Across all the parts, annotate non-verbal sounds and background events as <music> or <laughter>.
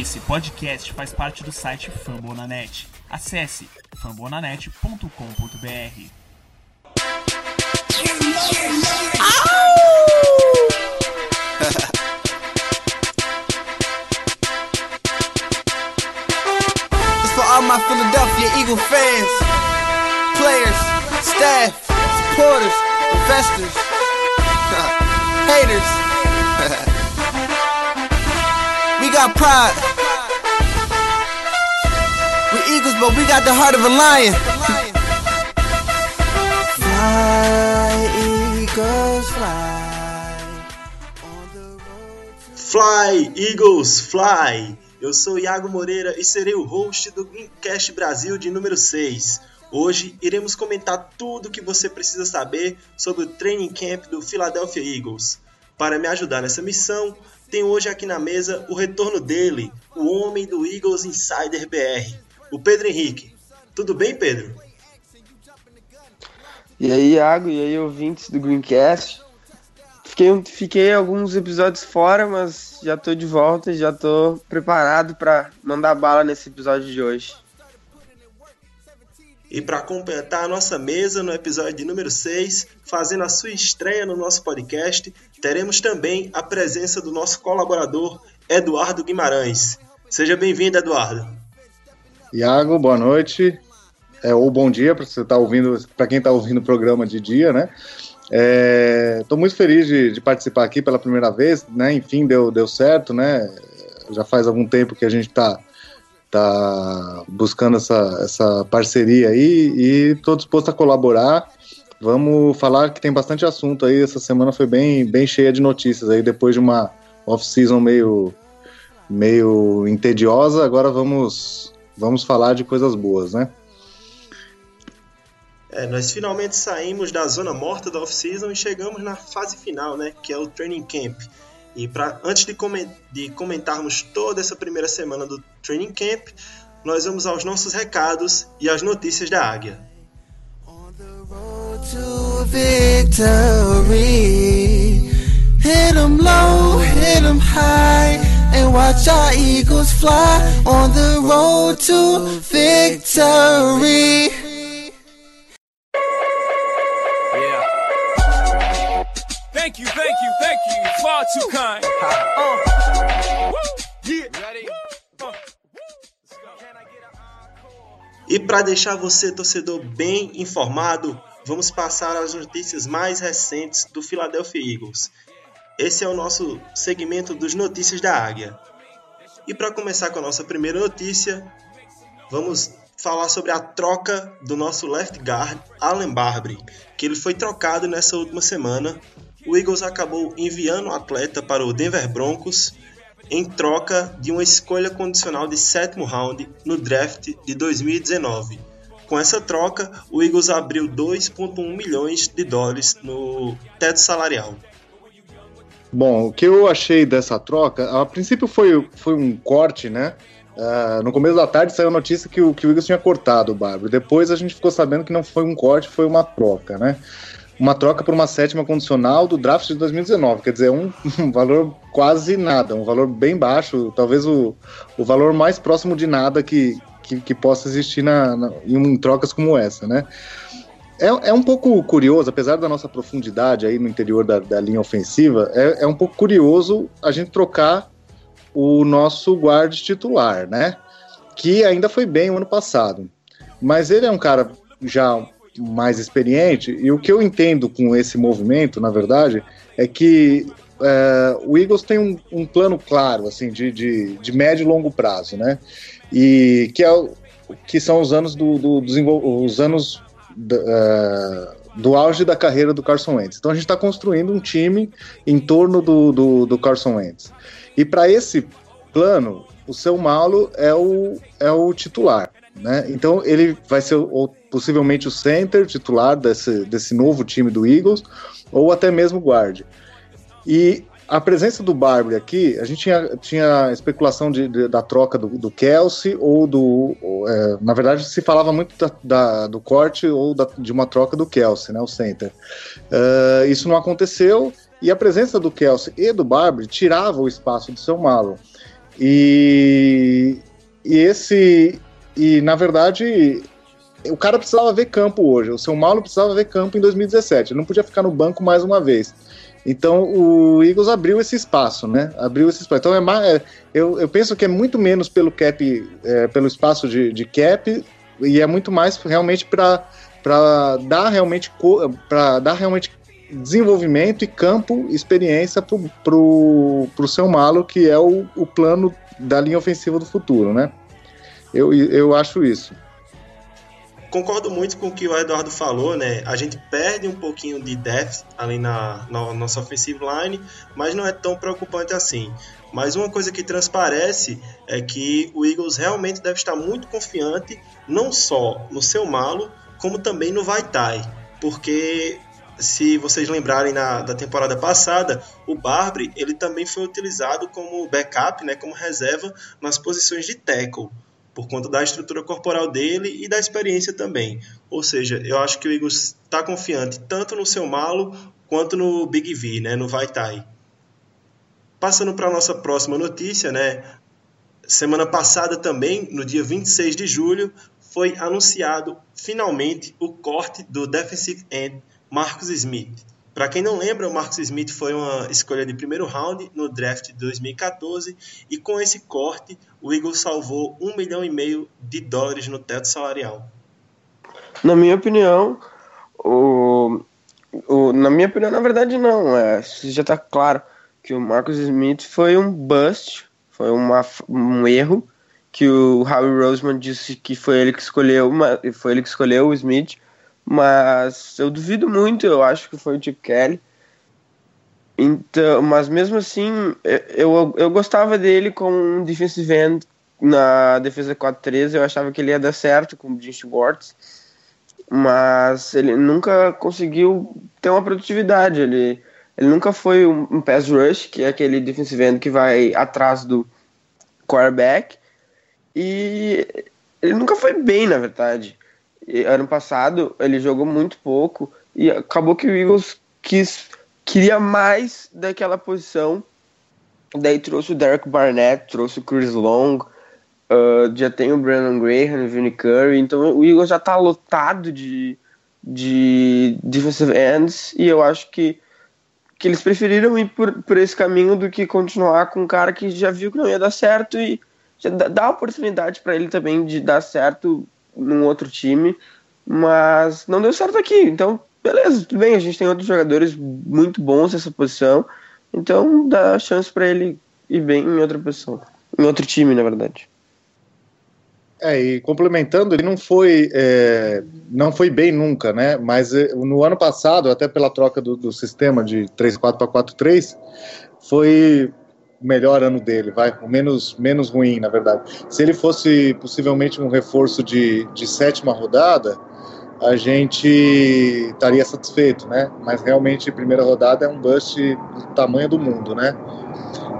Esse podcast faz parte do site Fambonanet. Acesse fambonanet.com.br. For all my Philadelphia Eagle fans, players, staff, supporters, investors, <laughs> haters. <laughs> got pride. We Eagles, but we got the heart of a lion. fly, Eagles, fly. Fly, Eagles, Fly! Eu sou Iago Moreira e serei o host do Greencast Brasil de número 6. Hoje iremos comentar tudo o que você precisa saber sobre o training camp do Philadelphia Eagles. Para me ajudar nessa missão, tenho hoje aqui na mesa o retorno dele, o homem do Eagles Insider BR, o Pedro Henrique. Tudo bem, Pedro? E aí, Iago, e aí, ouvintes do Greencast. Fiquei, fiquei alguns episódios fora, mas já tô de volta, já tô preparado para mandar bala nesse episódio de hoje. E para completar a nossa mesa no episódio número 6, fazendo a sua estreia no nosso podcast, teremos também a presença do nosso colaborador Eduardo Guimarães. Seja bem-vindo, Eduardo. Iago, boa noite. É, ou bom dia para você estar ouvindo, para quem está ouvindo o programa de dia, né? Estou muito feliz de, de, participar aqui pela primeira vez, né? Enfim, deu, deu certo, né? Já faz algum tempo que a gente está tá buscando essa, essa parceria aí e estou disposto a colaborar. Vamos falar que tem bastante assunto aí. Essa semana foi bem, bem cheia de notícias aí, depois de uma off-season meio, meio entediosa. Agora vamos, vamos falar de coisas boas, né? É, nós finalmente saímos da zona morta da off-season e chegamos na fase final, né, que é o training camp. E pra, antes de, coment, de comentarmos toda essa primeira semana do training camp, nós vamos aos nossos recados e às notícias da Águia. On the road to victory. Hit 'em low, hit 'em high, and watch our eagles fly on the road to victory. Get a encore? E para deixar você, torcedor, bem informado, vamos passar as notícias mais recentes do Philadelphia Eagles. Esse é o nosso segmento dos Notícias da Águia. E para começar com a nossa primeira notícia, vamos falar sobre a troca do nosso left guard, Allen Barbary, que ele foi trocado nessa última semana. O Eagles acabou enviando o atleta para o Denver Broncos em troca de uma escolha condicional de sétimo round no draft de 2019. Com essa troca, o Eagles abriu 2,1 milhões de dólares no teto salarial. Bom, o que eu achei dessa troca, a princípio foi, foi um corte, né? Uh, no começo da tarde saiu a notícia que o, que o Eagles tinha cortado o Bárbaro. Depois a gente ficou sabendo que não foi um corte, foi uma troca, né? Uma troca por uma sétima condicional do draft de 2019. Quer dizer, um, <laughs> um valor quase nada, um valor bem baixo, talvez o, o valor mais próximo de nada que, que, que possa existir na, na, em trocas como essa, né? É, é, um pouco curioso, apesar da nossa profundidade aí no interior da, da linha ofensiva, é, é, um pouco curioso a gente trocar o nosso guarda titular, né? Que ainda foi bem o ano passado. Mas ele é um cara já mais experiente, e o que eu entendo com esse movimento, na verdade, é que é, o Eagles tem um, um, plano claro, assim, de, de, de, médio e longo prazo, né? E que, é, que são os anos do, do, os anos do, uh, do auge da carreira do Carson Wentz. Então a gente está construindo um time em torno do, do, do Carson Wentz. E para esse plano, o seu Malo é o, é o titular. Né? Então ele vai ser ou, possivelmente o center titular desse, desse novo time do Eagles, ou até mesmo guarde. E a presença do Barbie aqui, a gente tinha, tinha especulação de, de, da troca do, do Kelsey ou do. Ou, é, na verdade, se falava muito da, da, do corte ou da, de uma troca do Kelsey, né, o center. Uh, isso não aconteceu e a presença do Kelsey e do Barbie tirava o espaço do seu Malo. E, e esse. E na verdade, o cara precisava ver campo hoje. O seu Malo precisava ver campo em 2017. Ele não podia ficar no banco mais uma vez. Então o Eagles abriu esse espaço, né? Abriu esse espaço. Então é mais, é, eu, eu penso que é muito menos pelo cap, é, pelo espaço de, de cap e é muito mais realmente para para dar realmente para dar realmente desenvolvimento e campo, experiência para pro seu malo, que é o, o plano da linha ofensiva do futuro, né? Eu, eu acho isso concordo muito com o que o Eduardo falou, né? A gente perde um pouquinho de depth ali na, na nossa offensive line, mas não é tão preocupante assim. Mas uma coisa que transparece é que o Eagles realmente deve estar muito confiante, não só no seu malo, como também no Vaitai. Porque se vocês lembrarem na, da temporada passada, o Barbary ele também foi utilizado como backup, né, como reserva nas posições de tackle por conta da estrutura corporal dele e da experiência também. Ou seja, eu acho que o Eagles está confiante tanto no seu malo quanto no Big V, né, no Vaitai. Passando para a nossa próxima notícia, né, semana passada também, no dia 26 de julho, foi anunciado finalmente o corte do defensive end Marcus Smith. Para quem não lembra, o Marcus Smith foi uma escolha de primeiro round no draft de 2014 e com esse corte o Eagles salvou um milhão e meio de dólares no teto salarial. Na minha opinião, o, o na minha opinião, na verdade não, é, já está claro que o Marcus Smith foi um bust, foi uma, um erro que o Howie Roseman disse que foi ele que escolheu, foi ele que escolheu o Smith mas eu duvido muito, eu acho que foi o Chip Kelly. Então, mas mesmo assim, eu, eu gostava dele como um defensive end na defesa 4-3, eu achava que ele ia dar certo com o Jim Schwartz, mas ele nunca conseguiu ter uma produtividade, ele, ele nunca foi um, um pass rush, que é aquele defensive end que vai atrás do quarterback, e ele nunca foi bem, na verdade. Ano passado ele jogou muito pouco e acabou que o Eagles quis queria mais daquela posição. Daí trouxe o Derek Barnett, trouxe o Chris Long, uh, já tem o Brandon Graham, o Vinny Curry, então o Eagles já está lotado de, de defensive ends e eu acho que, que eles preferiram ir por, por esse caminho do que continuar com um cara que já viu que não ia dar certo e dá, dá oportunidade para ele também de dar certo num outro time, mas não deu certo aqui. Então, beleza, tudo bem, a gente tem outros jogadores muito bons nessa posição, então dá chance para ele ir bem em outra posição, em outro time, na verdade. É, e complementando, ele não foi, é, não foi bem nunca, né? Mas é, no ano passado, até pela troca do, do sistema de 3-4 para 4-3, foi melhor ano dele, vai, o menos, menos ruim, na verdade. Se ele fosse possivelmente um reforço de, de sétima rodada, a gente estaria satisfeito, né? Mas realmente, primeira rodada é um bust do tamanho do mundo, né?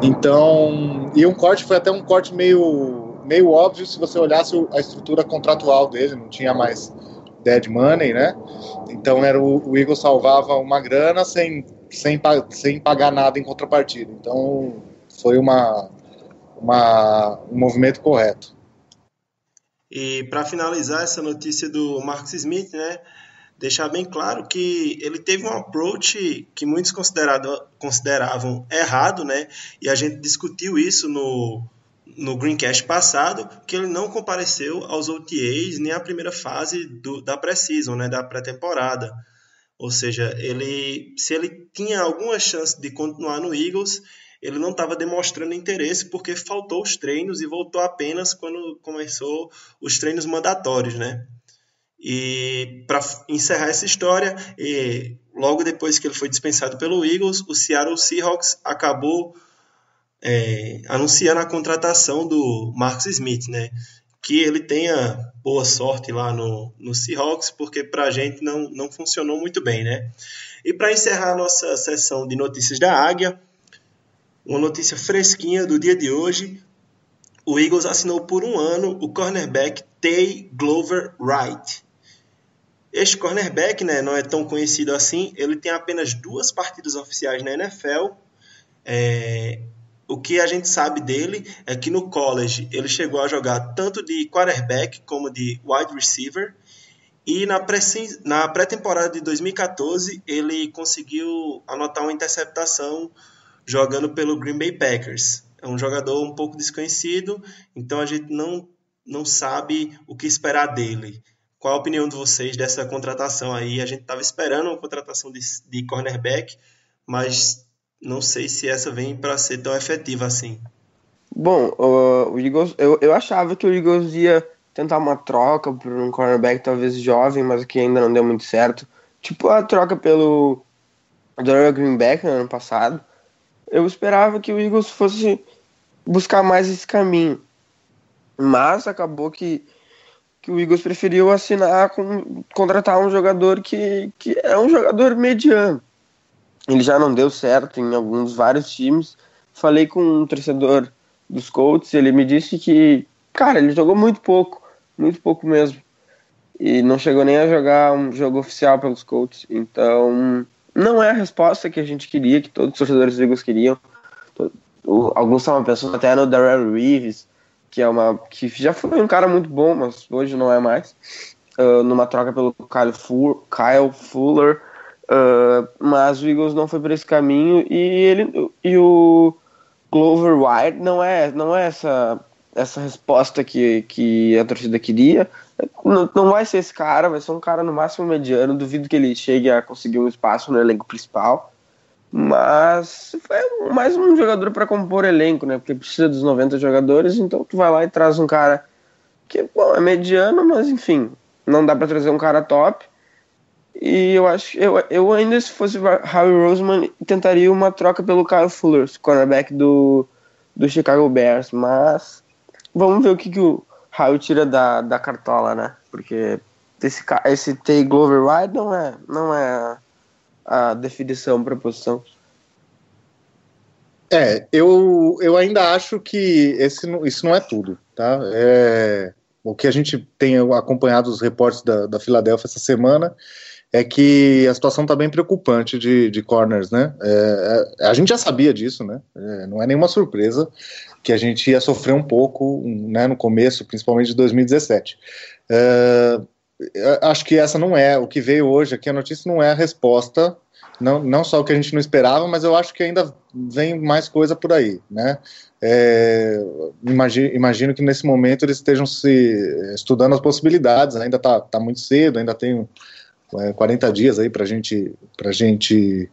Então, e um corte foi até um corte meio, meio óbvio se você olhasse a estrutura contratual dele, não tinha mais dead money, né? Então era o, o Eagle salvava uma grana sem, sem, sem pagar nada em contrapartida. Então foi uma, uma, um movimento correto. E para finalizar essa notícia do Marcus Smith, né, deixar bem claro que ele teve um approach que muitos consideravam errado, né, e a gente discutiu isso no, no Greencast passado, que ele não compareceu aos OTAs nem à primeira fase do, da pré-season, né, da pré-temporada. Ou seja, ele, se ele tinha alguma chance de continuar no Eagles, ele não estava demonstrando interesse porque faltou os treinos e voltou apenas quando começou os treinos mandatórios, né? E para encerrar essa história, logo depois que ele foi dispensado pelo Eagles, o Seattle Seahawks acabou é, anunciando a contratação do Marcus Smith, né? Que ele tenha boa sorte lá no, no Seahawks, porque para a gente não, não funcionou muito bem, né? E para encerrar a nossa sessão de notícias da Águia, uma notícia fresquinha do dia de hoje. O Eagles assinou por um ano o cornerback Tay Glover Wright. Este cornerback né, não é tão conhecido assim. Ele tem apenas duas partidas oficiais na NFL. É, o que a gente sabe dele é que no college ele chegou a jogar tanto de quarterback como de wide receiver. E na pré- na pré-temporada de 2014 ele conseguiu anotar uma interceptação jogando pelo Green Bay Packers. É um jogador um pouco desconhecido, então a gente não, não sabe o que esperar dele. Qual a opinião de vocês dessa contratação aí? A gente estava esperando uma contratação de, de cornerback, mas não sei se essa vem para ser tão efetiva assim. Bom, o, o Eagles, eu, eu achava que o Eagles ia tentar uma troca por um cornerback talvez jovem, mas que ainda não deu muito certo. Tipo a troca pelo Dorian Greenback no ano passado. Eu esperava que o Eagles fosse buscar mais esse caminho. Mas acabou que, que o Eagles preferiu assinar com contratar um jogador que, que é um jogador mediano. Ele já não deu certo em alguns vários times. Falei com um torcedor dos Colts, ele me disse que, cara, ele jogou muito pouco, muito pouco mesmo. E não chegou nem a jogar um jogo oficial pelos Colts. Então, não é a resposta que a gente queria, que todos os torcedores do Eagles queriam. Alguns estavam pensando até no Darrell Reeves, que é uma que já foi um cara muito bom, mas hoje não é mais. Ah, numa troca pelo Kyle, Fu- Kyle Fuller, ah, mas o Eagles não foi por esse caminho e ele e o Glover White não é não é essa essa resposta que, que a torcida queria. Não, não vai ser esse cara, vai ser um cara no máximo mediano. Duvido que ele chegue a conseguir um espaço no elenco principal. Mas foi mais um jogador para compor elenco, né? Porque precisa dos 90 jogadores, então tu vai lá e traz um cara que, bom, é mediano, mas enfim, não dá para trazer um cara top. E eu acho eu, eu ainda, se fosse Howie Roseman, tentaria uma troca pelo Kyle Fuller, cornerback do, do Chicago Bears. Mas vamos ver o que, que o Howie tira da, da cartola, né? Porque esse, esse Tay Glover White não é, não é a definição para a posição. É, eu, eu ainda acho que esse, isso não é tudo, tá? É, o que a gente tem acompanhado os reportes da, da Filadélfia essa semana é que a situação está bem preocupante de, de corners, né? É, é, a gente já sabia disso, né? É, não é nenhuma surpresa que a gente ia sofrer um pouco né, no começo, principalmente de 2017. É, eu acho que essa não é, o que veio hoje aqui, a notícia não é a resposta não, não só o que a gente não esperava, mas eu acho que ainda vem mais coisa por aí, né? É, imagino, imagino que nesse momento eles estejam se estudando as possibilidades, ainda está tá muito cedo, ainda tem é, 40 dias aí para gente, a gente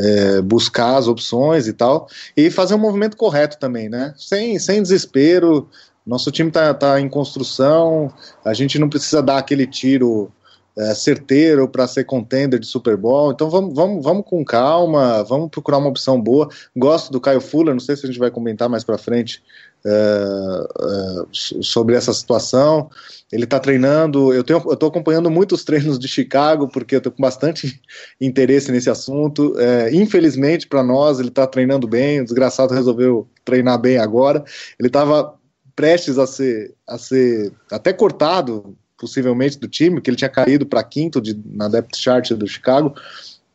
é, buscar as opções e tal, e fazer um movimento correto também, né? Sem, sem desespero, nosso time está tá em construção, a gente não precisa dar aquele tiro é, certeiro para ser contender de Super Bowl. Então vamos, vamos, vamos com calma, vamos procurar uma opção boa. Gosto do Caio Fuller, não sei se a gente vai comentar mais para frente é, é, sobre essa situação. Ele está treinando, eu estou acompanhando muitos treinos de Chicago, porque eu estou com bastante <laughs> interesse nesse assunto. É, infelizmente para nós, ele está treinando bem, o desgraçado resolveu treinar bem agora. Ele estava prestes a ser, a ser até cortado possivelmente do time, que ele tinha caído para quinto de, na depth chart do Chicago,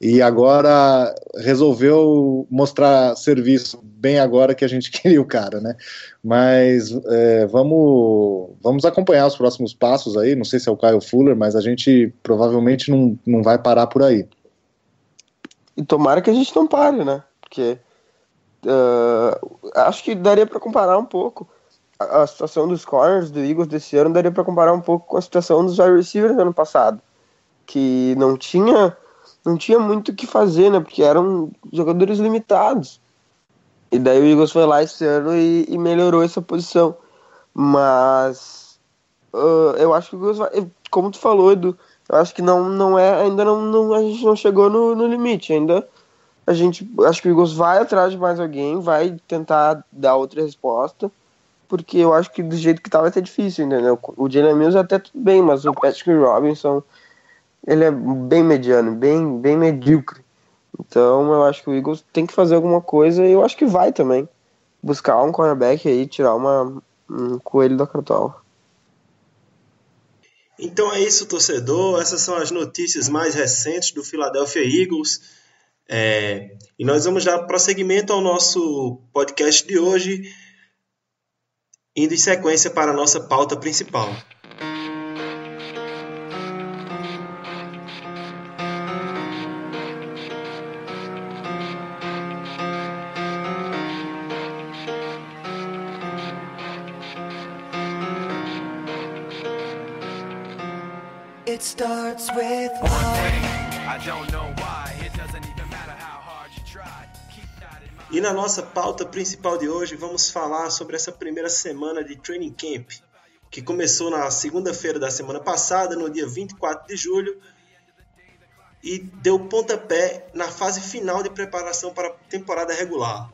e agora resolveu mostrar serviço bem agora que a gente <laughs> queria o cara, né? Mas é, vamos, vamos acompanhar os próximos passos aí, não sei se é o Kyle Fuller, mas a gente provavelmente não, não vai parar por aí. E tomara que a gente não pare, né? Porque uh, acho que daria para comparar um pouco a, situação dos corners do Eagles desse ano daria para comparar um pouco com a situação dos wide receivers do ano passado, que não tinha não tinha muito o que fazer, né? Porque eram jogadores limitados. E daí o Eagles foi lá esse ano e, e melhorou essa posição. Mas uh, eu acho que o Eagles vai, como tu falou, Edu, eu acho que não, não é, ainda não, não a gente não chegou no, no limite, ainda a gente, acho que o Eagles vai atrás de mais alguém, vai tentar dar outra resposta porque eu acho que do jeito que tá vai ser difícil, entendeu? O Jalen Mills até tudo bem, mas o Patrick Robinson, ele é bem mediano, bem, bem medíocre. Então eu acho que o Eagles tem que fazer alguma coisa e eu acho que vai também. Buscar um cornerback aí, tirar uma, um coelho da cartola. Então é isso, torcedor. Essas são as notícias mais recentes do Philadelphia Eagles. É, e nós vamos dar prosseguimento ao nosso podcast de hoje, indo em sequência para a nossa pauta principal. Nossa pauta principal de hoje, vamos falar sobre essa primeira semana de Training Camp, que começou na segunda-feira da semana passada, no dia 24 de julho, e deu pontapé na fase final de preparação para a temporada regular.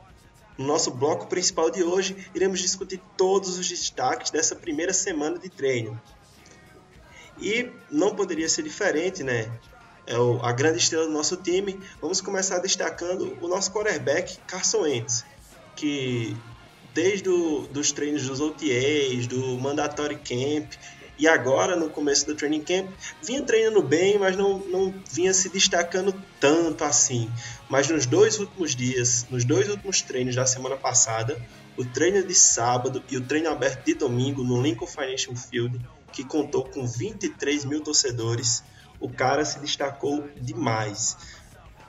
No nosso bloco principal de hoje, iremos discutir todos os destaques dessa primeira semana de treino. E não poderia ser diferente, né? É o- a grande estrela do nosso time. Vamos começar destacando o nosso quarterback, Carson Wentz, que desde o, dos treinos dos OTAs, do Mandatory Camp e agora no começo do Training Camp, vinha treinando bem, mas não, não vinha se destacando tanto assim. Mas nos dois últimos dias, nos dois últimos treinos da semana passada, o treino de sábado e o treino aberto de domingo no Lincoln Financial Field, que contou com 23 mil torcedores, o cara se destacou demais.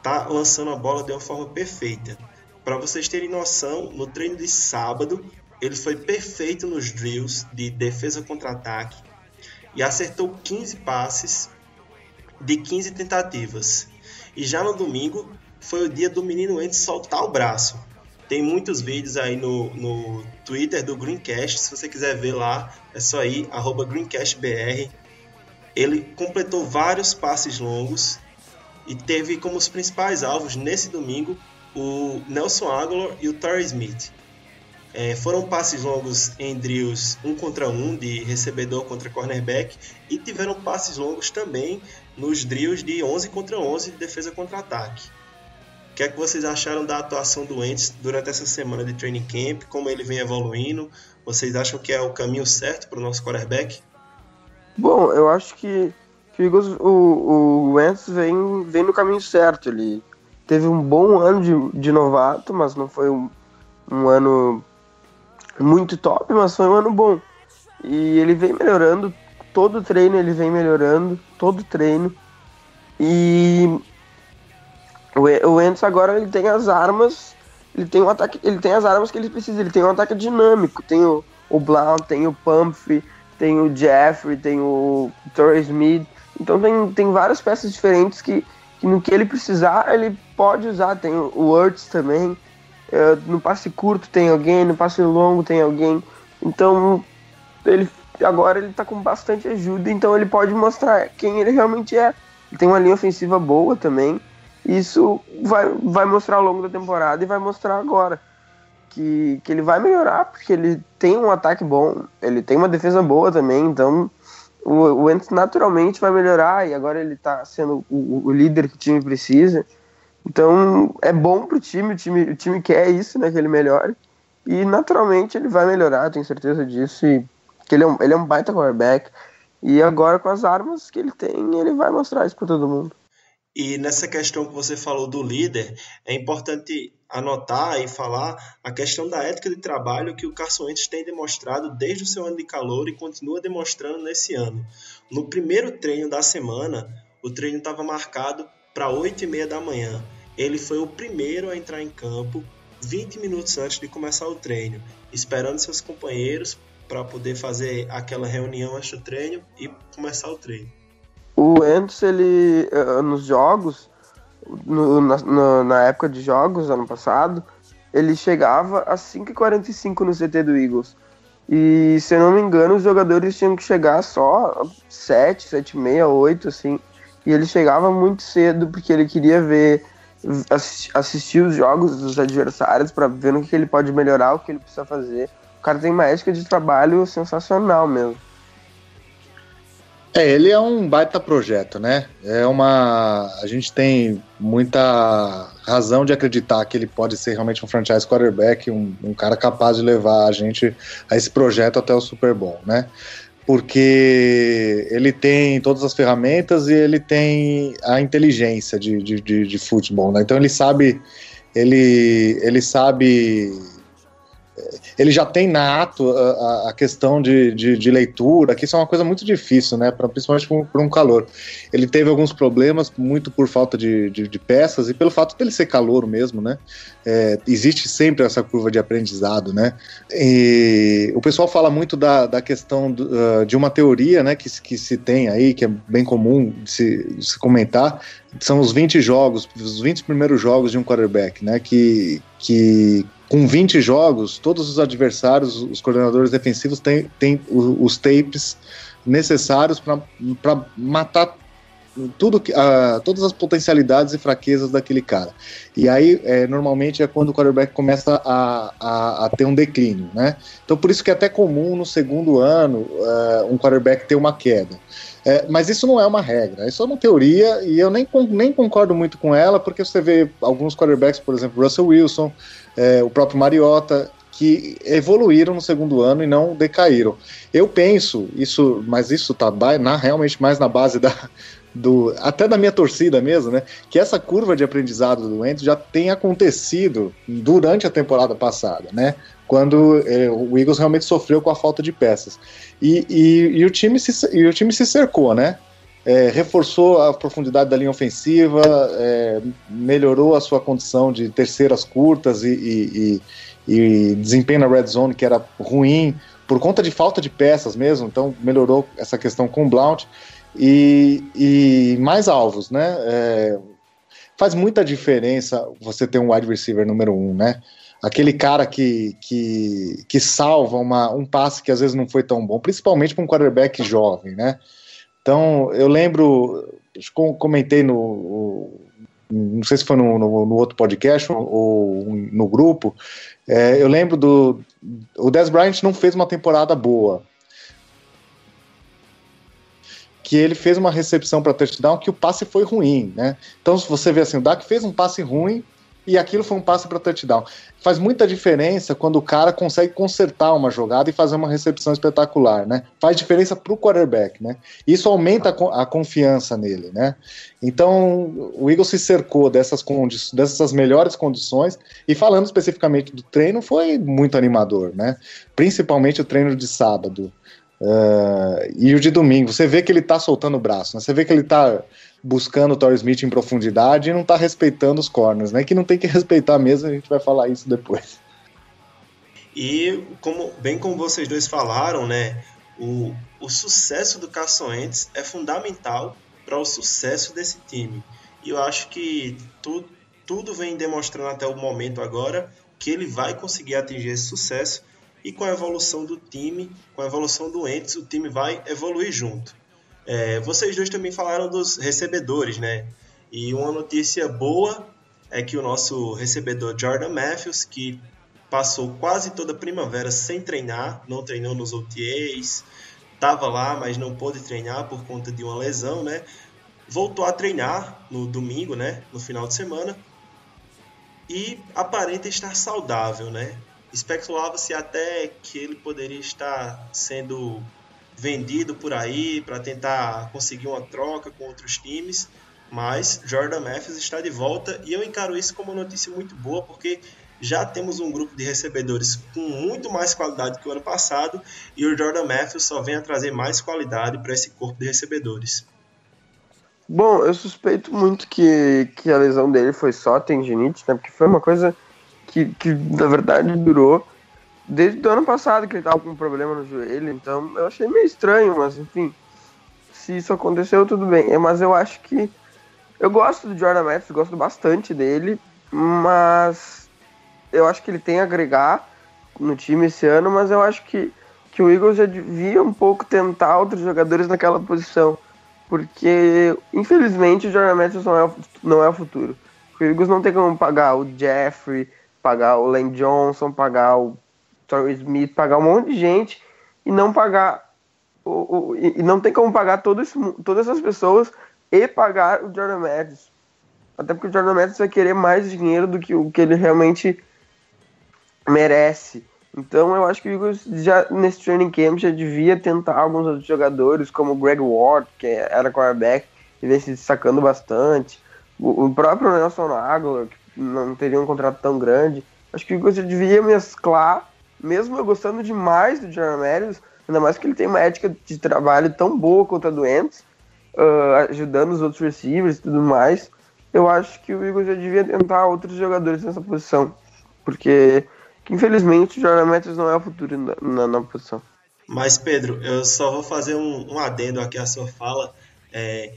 Tá lançando a bola de uma forma perfeita. Para vocês terem noção, no treino de sábado, ele foi perfeito nos drills de defesa contra ataque e acertou 15 passes de 15 tentativas. E já no domingo foi o dia do menino Wentz soltar o braço. Tem muitos vídeos aí no, no Twitter do Greencast, se você quiser ver lá, é só ir, arroba GreencastBR. Ele completou vários passes longos e teve como os principais alvos nesse domingo o Nelson Aguilar e o Torrey Smith. É, foram passes longos em drills um contra um, de recebedor contra cornerback, e tiveram passes longos também nos drills de 11 contra 11 de defesa contra ataque. O que é que vocês acharam da atuação do Wentz durante essa semana de training camp? Como ele vem evoluindo? Vocês acham que é o caminho certo para o nosso quarterback? Bom, eu acho que, que o, Eagles, o, o Wentz vem, vem no caminho certo. Ele teve um bom ano de, de novato, mas não foi um, um ano muito top, mas foi um ano bom. E ele vem melhorando, todo treino ele vem melhorando, todo treino. E o Wentz agora ele tem as armas, ele tem um ataque, ele tem as armas que ele precisa, ele tem um ataque dinâmico, tem o, o Blount, tem o Pumphrey, tem o Jeffrey, tem o Torrey Smith. Então tem, tem várias peças diferentes que, que no que ele precisar ele pode usar. Tem o Ertz também. É, no passe curto tem alguém, no passe longo tem alguém. Então ele agora ele tá com bastante ajuda, então ele pode mostrar quem ele realmente é. Ele tem uma linha ofensiva boa também. Isso vai, vai mostrar ao longo da temporada e vai mostrar agora que, que ele vai melhorar, porque ele tem um ataque bom, ele tem uma defesa boa também, então o, o Wentz naturalmente vai melhorar e agora ele tá sendo o, o líder que o time precisa. Então é bom pro time, o time, o time quer isso, né, que ele melhore. E naturalmente ele vai melhorar, tenho certeza disso. E que ele é um, ele é um baita quarterback. E agora com as armas que ele tem, ele vai mostrar isso pra todo mundo. E nessa questão que você falou do líder, é importante anotar e falar a questão da ética de trabalho que o Carson Wentz tem demonstrado desde o seu ano de calor e continua demonstrando nesse ano. No primeiro treino da semana, o treino estava marcado para 8 e meia da manhã. Ele foi o primeiro a entrar em campo 20 minutos antes de começar o treino, esperando seus companheiros para poder fazer aquela reunião antes do treino e começar o treino. O Wentz, ele, eh, nos jogos, no- na, na- época de jogos, ano passado, ele chegava às 5h45 no CT do Eagles. E, se eu não me engano, os jogadores tinham que chegar só às 7, 7 e meia, 8, assim. E ele chegava muito cedo, porque ele queria ver, assi- assistir os jogos dos adversários para ver no que ele pode melhorar, o que ele precisa fazer. O cara tem uma ética de trabalho sensacional mesmo. É, ele é um baita projeto, né? É uma. A gente tem muita razão de acreditar que ele pode ser realmente um franchise quarterback, um, um cara capaz de levar a gente a esse projeto até o Super Bowl, né? porque ele tem todas as ferramentas e ele tem a inteligência de, de, de, de futebol, né? Então ele sabe, ele, ele sabe ele já tem nato a, a questão de, de, de, leitura, que isso é uma coisa muito difícil, né? Pra, principalmente por, um calor. Ele teve alguns problemas, muito por falta de, de, de peças e pelo fato dele ser calor mesmo, né? É, existe sempre essa curva de aprendizado, né? E o pessoal fala muito da, da questão do, uh, de uma teoria, né? Que, que se tem aí, que é bem comum se, se comentar, são os 20 jogos, os 20 primeiros jogos de um quarterback, né? Que, que com 20 jogos, todos os adversários, os coordenadores defensivos têm, têm os tapes necessários para matar tudo uh, todas as potencialidades e fraquezas daquele cara. E aí, é, normalmente, é quando o quarterback começa a, a, a, ter um declínio, né? Então, por isso que é até comum no segundo ano uh, um quarterback ter uma queda. É, mas isso não é uma regra, isso é uma teoria e eu nem, nem concordo muito com ela, porque você vê alguns quarterbacks, por exemplo, Russell Wilson, é, o próprio Mariota, que evoluíram no segundo ano e não decaíram. Eu penso, isso, mas isso está realmente mais na base da, do, até da minha torcida mesmo, né? Que essa curva de aprendizado do Wentz já tem acontecido durante a temporada passada, né? Quando é, o Eagles realmente sofreu com a falta de peças. E, e, e, o, time se, e o time se cercou, né? é, reforçou a profundidade da linha ofensiva, é, melhorou a sua condição de terceiras curtas e, e, e, desempenho na red zone que era ruim por conta de falta de peças mesmo, então melhorou essa questão com o Blount e, e mais alvos, né? É, faz muita diferença você ter um wide receiver número um, né? Aquele cara que, que, que salva uma, um passe que às vezes não foi tão bom, principalmente para um quarterback jovem, né? Então, eu lembro, comentei no. Não sei se foi no, no, no outro podcast ou, no grupo. É, eu lembro do. O Des Bryant não fez uma temporada boa. Que ele fez uma recepção para touchdown que o passe foi ruim, né? Então, se você vê assim, o Dak fez um passe ruim e aquilo foi um passe para touchdown. Faz muita diferença quando o cara consegue consertar uma jogada e fazer uma recepção espetacular, né? Faz diferença para o quarterback, né? Isso aumenta a, a, confiança nele, né? Então, o Eagles se cercou dessas, dessas melhores condições e falando especificamente do treino, foi muito animador, né? Principalmente o treino de sábado. Uh, e o de domingo, você vê que ele tá soltando o braço, né? Você vê que ele tá buscando o Torrey Smith em profundidade e não tá respeitando os corners, né? Que não tem que respeitar mesmo, a gente vai falar isso depois. E como bem como vocês dois falaram, né? O, o sucesso do Carson Wentz é fundamental para o sucesso desse time. E eu acho que tu, tudo vem demonstrando até o momento agora que ele vai conseguir atingir esse sucesso e com a evolução do time, com a evolução do Entes, o time vai evoluir junto. É, vocês dois também falaram dos recebedores, né? E uma notícia boa é que o nosso recebedor Jordan Matthews, que passou quase toda a primavera sem treinar, não treinou nos OTAs, estava lá, mas não pôde treinar por conta de uma lesão, né? Voltou a treinar no domingo, né? No final de semana. E aparenta estar saudável, né? Especulava-se até que ele poderia estar sendo vendido por aí para tentar conseguir uma troca com outros times, mas Jordan Matthews está de volta e eu encaro isso como uma notícia muito boa porque já temos um grupo de recebedores com muito mais qualidade que o ano passado e o Jordan Matthews só vem a trazer mais qualidade para esse corpo de recebedores. Bom, eu suspeito muito que, que a lesão dele foi só tendinite, né? Porque foi uma coisa que, que na verdade durou desde o ano passado que ele tava com um problema no joelho, então eu achei meio estranho, mas enfim, se isso aconteceu, tudo bem. É, mas eu acho que eu gosto do Jordan Matthews, gosto bastante dele, mas eu acho que ele tem a agregar no time esse ano, mas eu acho que, que o Eagles já devia um pouco tentar outros jogadores naquela posição, porque infelizmente o Jordan Matthews não é não é o futuro. O Eagles não tem como pagar o Jeffrey, pagar o Lane Johnson, pagar o Torrey Smith, pagar um monte de gente e não pagar o, o, e não tem como pagar todo esse, todas essas pessoas e pagar o Jordan Matthews. Até porque o Jordan Matthews vai querer mais dinheiro do que o que ele realmente merece. Então eu acho que o Eagles já nesse training camp já devia tentar alguns outros jogadores, como o Greg Ward, que era quarterback, que vem se destacando bastante. O, o próprio Nelson Aguilar, que não teria um contrato tão grande. Acho que o Eagles devia mesclar, mesmo eu gostando demais do Jaron Matthews, ainda mais que ele tem uma ética de trabalho tão boa contra doentes, uh, ajudando os outros receivers e tudo mais. Eu acho que o Eagles já devia tentar outros jogadores nessa posição, porque que infelizmente o Jordan Matthews não é o futuro na, na, na, posição. Mas, Pedro, eu só vou fazer um, um adendo aqui à sua fala. É,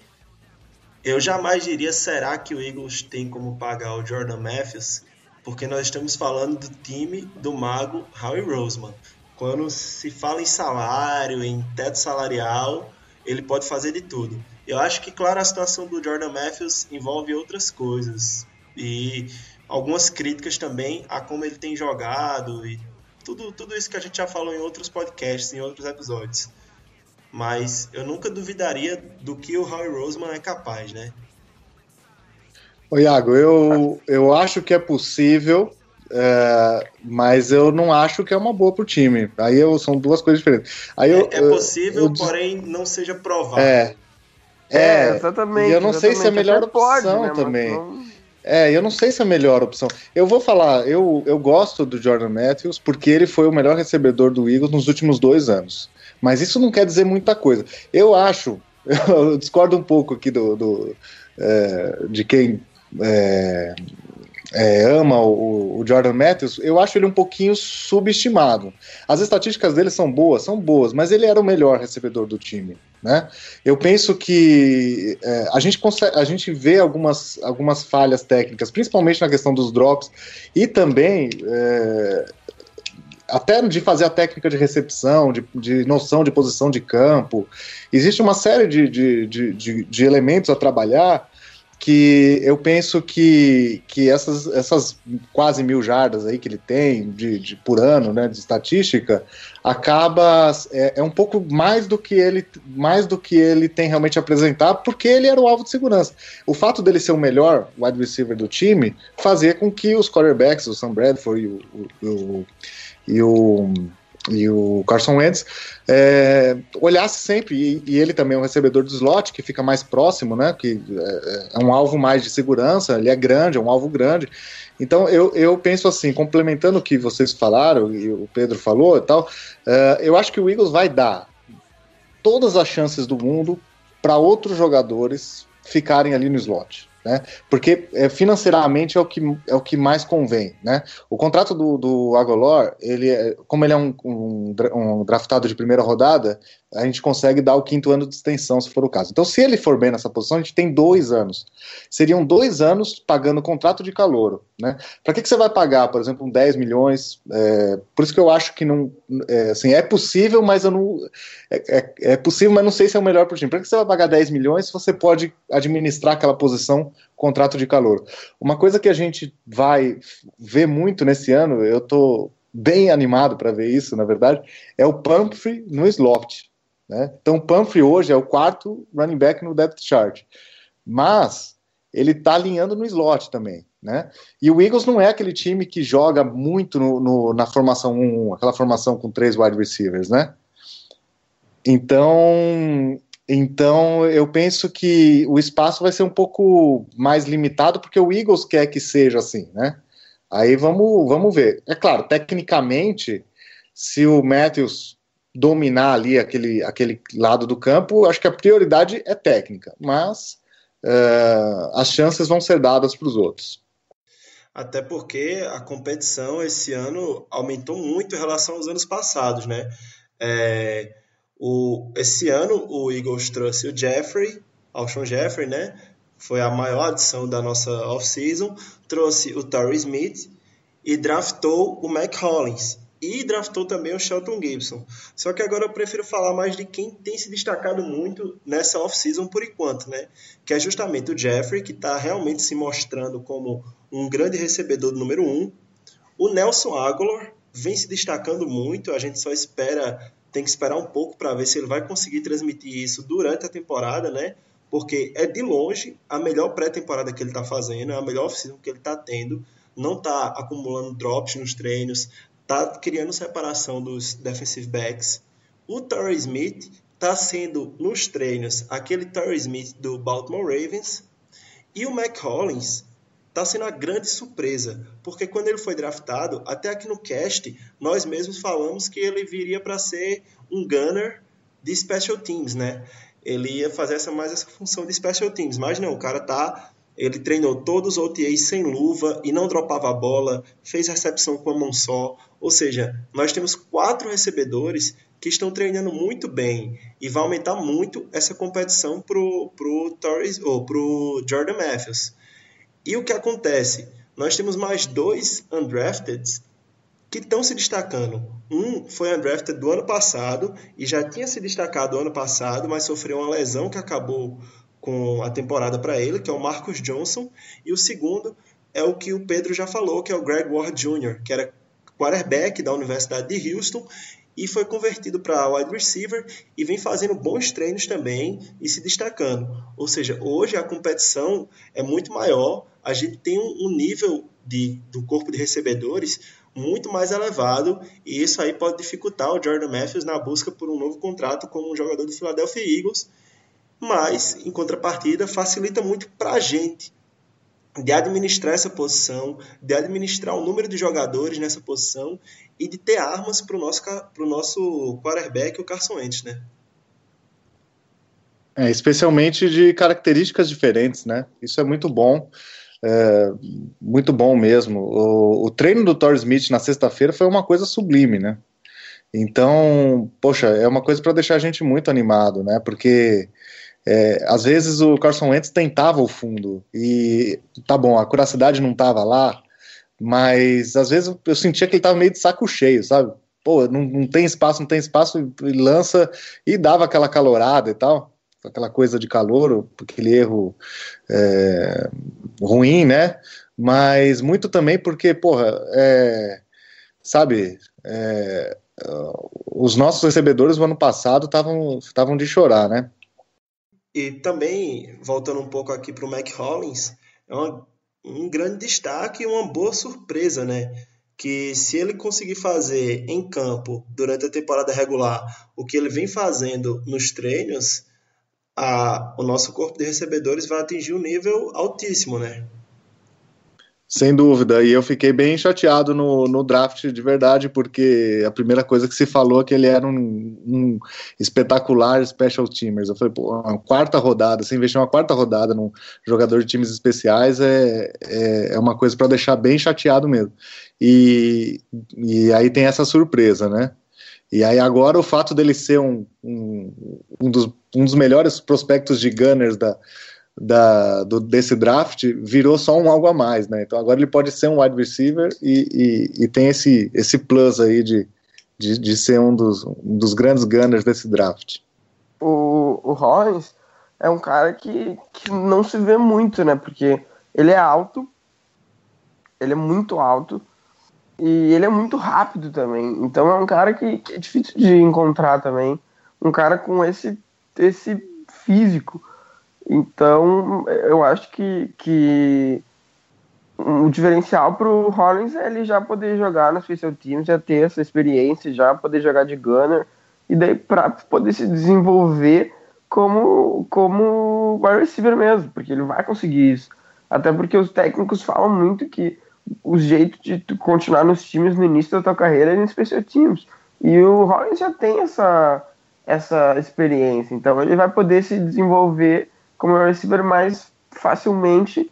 eu jamais diria, será que o Eagles tem como pagar o Jordan Matthews? Porque nós estamos falando do time do mago Howie Roseman. Quando se fala em salário, em teto salarial, ele pode fazer de tudo. Eu acho que, claro, a situação do Jordan Matthews envolve outras coisas. E algumas críticas também a como ele tem jogado e tudo, tudo isso que a gente já falou em outros podcasts, em outros episódios. Mas eu nunca duvidaria do que o Howie Roseman é capaz, né? Ô Iago, eu, eu acho que é possível, é, mas eu não acho que é uma boa pro time. Aí eu, são duas coisas diferentes. Aí é, eu, é possível, eu, porém não seja provável. É, é, é exatamente. E eu não exatamente. sei se é a melhor opção pode, né, também. Não... É, eu não sei se é a melhor opção. Eu vou falar, eu, eu gosto do Jordan Matthews porque ele foi o melhor recebedor do Eagles nos últimos dois anos. Mas isso não quer dizer muita coisa. Eu acho, <laughs> eu discordo um pouco aqui do, do é, de quem é, é, ama o, o, Jordan Matthews, eu acho ele um pouquinho subestimado. As estatísticas dele são boas, são boas, mas ele era o melhor recebedor do time. Né? Eu penso que é, a, gente consegue, a gente vê algumas, algumas falhas técnicas, principalmente na questão dos drops, e também é, até de fazer a técnica de recepção, de, de, noção de posição de campo. Existe uma série de, de, de, de elementos a trabalhar que eu penso que, que essas, essas quase mil jardas aí que ele tem de, de por ano, né, de estatística, acaba é, é, um pouco mais do que ele mais do que ele tem realmente a apresentar, porque ele era o alvo de segurança. O fato dele ser o melhor wide receiver do time fazia com que os quarterbacks, o Sam Bradford e o, o, o e o e o Carson Wentz é, olhasse sempre, e, e, ele também é um recebedor de slot, que fica mais próximo, né, que é, é, um alvo mais de segurança, ele é grande, é um alvo grande, então eu, eu penso assim, complementando o que vocês falaram, e o Pedro falou e tal, é, eu acho que o Eagles vai dar todas as chances do mundo para outros jogadores ficarem ali no slot né? Porque é, financeiramente é o, que, é o que mais convém, né? O contrato do, do Agolor, ele é, como ele é um, um, um, draftado de primeira rodada, a gente consegue dar o quinto ano de extensão, se for o caso. Então, se ele for bem nessa posição, a gente tem dois anos. Seriam dois anos pagando contrato de calouro, né? Para que, que você vai pagar, por exemplo, um 10 milhões? É, por isso que eu acho que não, é, assim, é possível, mas eu não, é, é, é possível, mas não sei se é o melhor para o time. Para que você vai pagar 10 milhões se você pode administrar aquela posição contrato de calor. Uma coisa que a gente vai ver muito nesse ano, eu estou bem animado para ver isso, na verdade, é o Pumphrey no slot. Né? Então, Pumphrey hoje é o quarto running back no depth chart, mas ele está alinhando no slot também. Né? E o Eagles não é aquele time que joga muito no, no, na formação 1, aquela formação com três wide receivers, né? Então, então, eu penso que o espaço vai ser um pouco mais limitado, porque o Eagles quer que seja assim, né? Aí vamos, vamos ver. É claro, tecnicamente, se o Matthews dominar ali aquele, aquele lado do campo, acho que a prioridade é técnica, mas uh, as chances vão ser dadas para os outros. Até porque a competição esse ano aumentou muito em relação aos anos passados, né? É, o, esse ano o Eagles trouxe o Jeffrey, Alshon Jeffrey, né? Foi a maior adição da nossa off-season. Trouxe o Torrey Smith e draftou o Mac Hollins. E draftou também o Shelton Gibson. Só que agora eu prefiro falar mais de quem tem se destacado muito nessa off-season por enquanto, né? Que é justamente o Jeffrey, que está realmente se mostrando como um grande recebedor do número um. O Nelson Aguilar vem se destacando muito, a gente só espera tem que esperar um pouco para ver se ele vai conseguir transmitir isso durante a temporada, né? Porque é de longe a melhor pré-temporada que ele está fazendo, é a melhor oficina que ele está tendo. Não está acumulando drops nos treinos, tá criando separação dos defensive backs. O Torrey Smith tá sendo nos treinos aquele Torrey Smith do Baltimore Ravens e o Mac Hollins tá sendo a grande surpresa, porque quando ele foi draftado, até aqui no cast, nós mesmos falamos que ele viria para ser um gunner de special teams, né? Ele ia fazer essa mais essa função de special teams, mas não, o cara tá ele treinou todos os OTAs sem luva e não dropava a bola, fez recepção com a mão só. Ou seja, nós temos quatro recebedores que estão treinando muito bem e vai aumentar muito essa competição pro pro Torres ou pro Jordan Matthews. E o que acontece? Nós temos mais dois undrafted que estão se destacando. Um foi undrafted do ano passado e já tinha se destacado ano passado, mas sofreu uma lesão que acabou com a temporada para ele, que é o Marcus Johnson, e o segundo é o que o Pedro já falou, que é o Greg Ward Jr., que era quarterback da Universidade de Houston e foi convertido para wide receiver e vem fazendo bons treinos também e se destacando. Ou seja, hoje a competição é muito maior, a gente tem um nível de, do corpo de recebedores muito mais elevado e isso aí pode dificultar o Jordan Matthews na busca por um novo contrato como um jogador do Philadelphia Eagles mas, em contrapartida, facilita muito para a gente de administrar essa posição, de administrar o número de jogadores nessa posição e de ter armas para o nosso, pro nosso quarterback, o Carson Wentz, né? É, especialmente de características diferentes, né? Isso é muito bom, é, muito bom mesmo. O, o treino do Thor Smith na sexta-feira foi uma coisa sublime, né? Então, poxa, é uma coisa para deixar a gente muito animado, né? Porque é, às vezes o Carson Wentz tentava o fundo e tá bom, a curacidade não tava lá, mas às vezes eu sentia que ele tava meio de saco cheio, sabe? Pô, não, não tem espaço, não tem espaço, e lança e dava aquela calorada e tal, aquela coisa de calor, aquele erro é, ruim, né? Mas muito também porque, porra, é, sabe, é, os nossos recebedores no ano passado estavam de chorar, né? E também, voltando um pouco aqui para o Mac Hollins, é uma, um grande destaque e uma boa surpresa, né? Que se ele conseguir fazer em campo durante a temporada regular o que ele vem fazendo nos treinos, a, o nosso corpo de recebedores vai atingir um nível altíssimo, né? Sem dúvida, e eu fiquei bem chateado no, no draft de verdade, porque a primeira coisa que se falou é que ele era um, um espetacular special teamers. Eu falei, pô, uma quarta rodada, você investir uma quarta rodada num jogador de times especiais é, é, é uma coisa para deixar bem chateado mesmo. E, e aí tem essa surpresa, né? E aí agora o fato dele ser um, um, um, dos, um dos melhores prospectos de Gunners da, da, do, desse draft virou só um algo a mais, né? Então agora ele pode ser um wide receiver e, e, e tem esse, esse plus aí de, de, de ser um dos, um dos grandes gunners desse draft. O, o Hollins é um cara que, que não se vê muito, né? Porque ele é alto, ele é muito alto e ele é muito rápido também. Então é um cara que, que é difícil de encontrar também. Um cara com esse, esse físico. Então, eu acho que, que um diferencial para o Hollins é ele já poder jogar no Special Teams, já ter essa experiência, já poder jogar de gunner, e daí para poder se desenvolver como, como wide receiver mesmo, porque ele vai conseguir isso. Até porque os técnicos falam muito que o jeito de continuar nos times no início da tua carreira é no Special Teams. E o Hollins já tem essa, essa experiência, então ele vai poder se desenvolver como receiver mais facilmente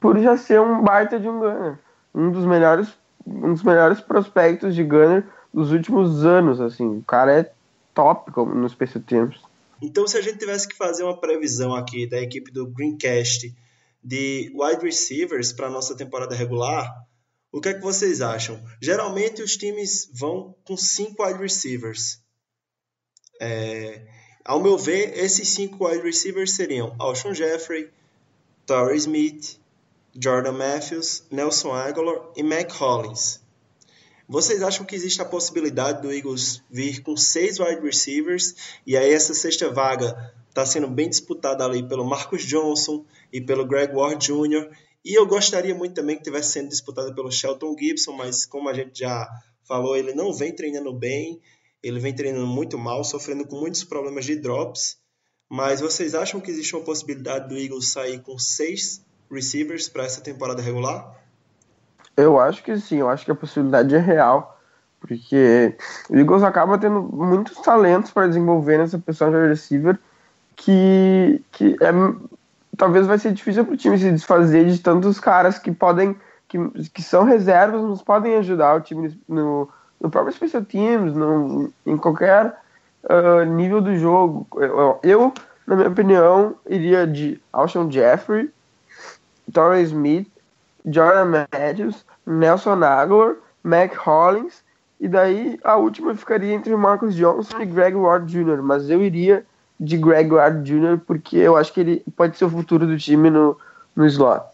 por já ser um baita de um gunner. Um dos melhores, um dos melhores prospectos de gunner dos últimos anos, assim. O cara é top como no Special Teams. Então, se a gente tivesse que fazer uma previsão aqui da equipe do Greencast de wide receivers para nossa temporada regular, o que é que vocês acham? Geralmente os times vão com cinco wide receivers. É, ao meu ver, esses cinco wide receivers seriam Alshon Jeffrey, Torrey Smith, Jordan Matthews, Nelson Aguilar e Mac Hollins. Vocês acham que existe a possibilidade do Eagles vir com seis wide receivers e aí essa sexta vaga está sendo bem disputada ali pelo Marcus Johnson e pelo Greg Ward Jr. E eu gostaria muito também que tivesse sendo disputada pelo Shelton Gibson, mas como a gente já falou, ele não vem treinando bem, ele vem treinando muito mal, sofrendo com muitos problemas de drops. Mas vocês acham que existe uma possibilidade do Eagles sair com seis receivers para essa temporada regular? Eu acho que sim, eu acho que a possibilidade é real, porque o Eagles acaba tendo muitos talentos para desenvolver nessa posição de receiver que, que é, talvez vai ser difícil para o time se desfazer de tantos caras que podem, que, que são reservas, nos podem ajudar o time no, no próprio Special Teams, no, em qualquer uh, nível do jogo. Eu, eu, na minha opinião, iria de Alshon Jeffrey, Torrey Smith, Jordan Matthews, Nelson Aguilar, Mac Hollins, e daí a última ficaria entre Marcus Johnson e Greg Ward Jr., mas eu iria de Greg Ward Jr., porque eu acho que ele pode ser o futuro do time no, no slot.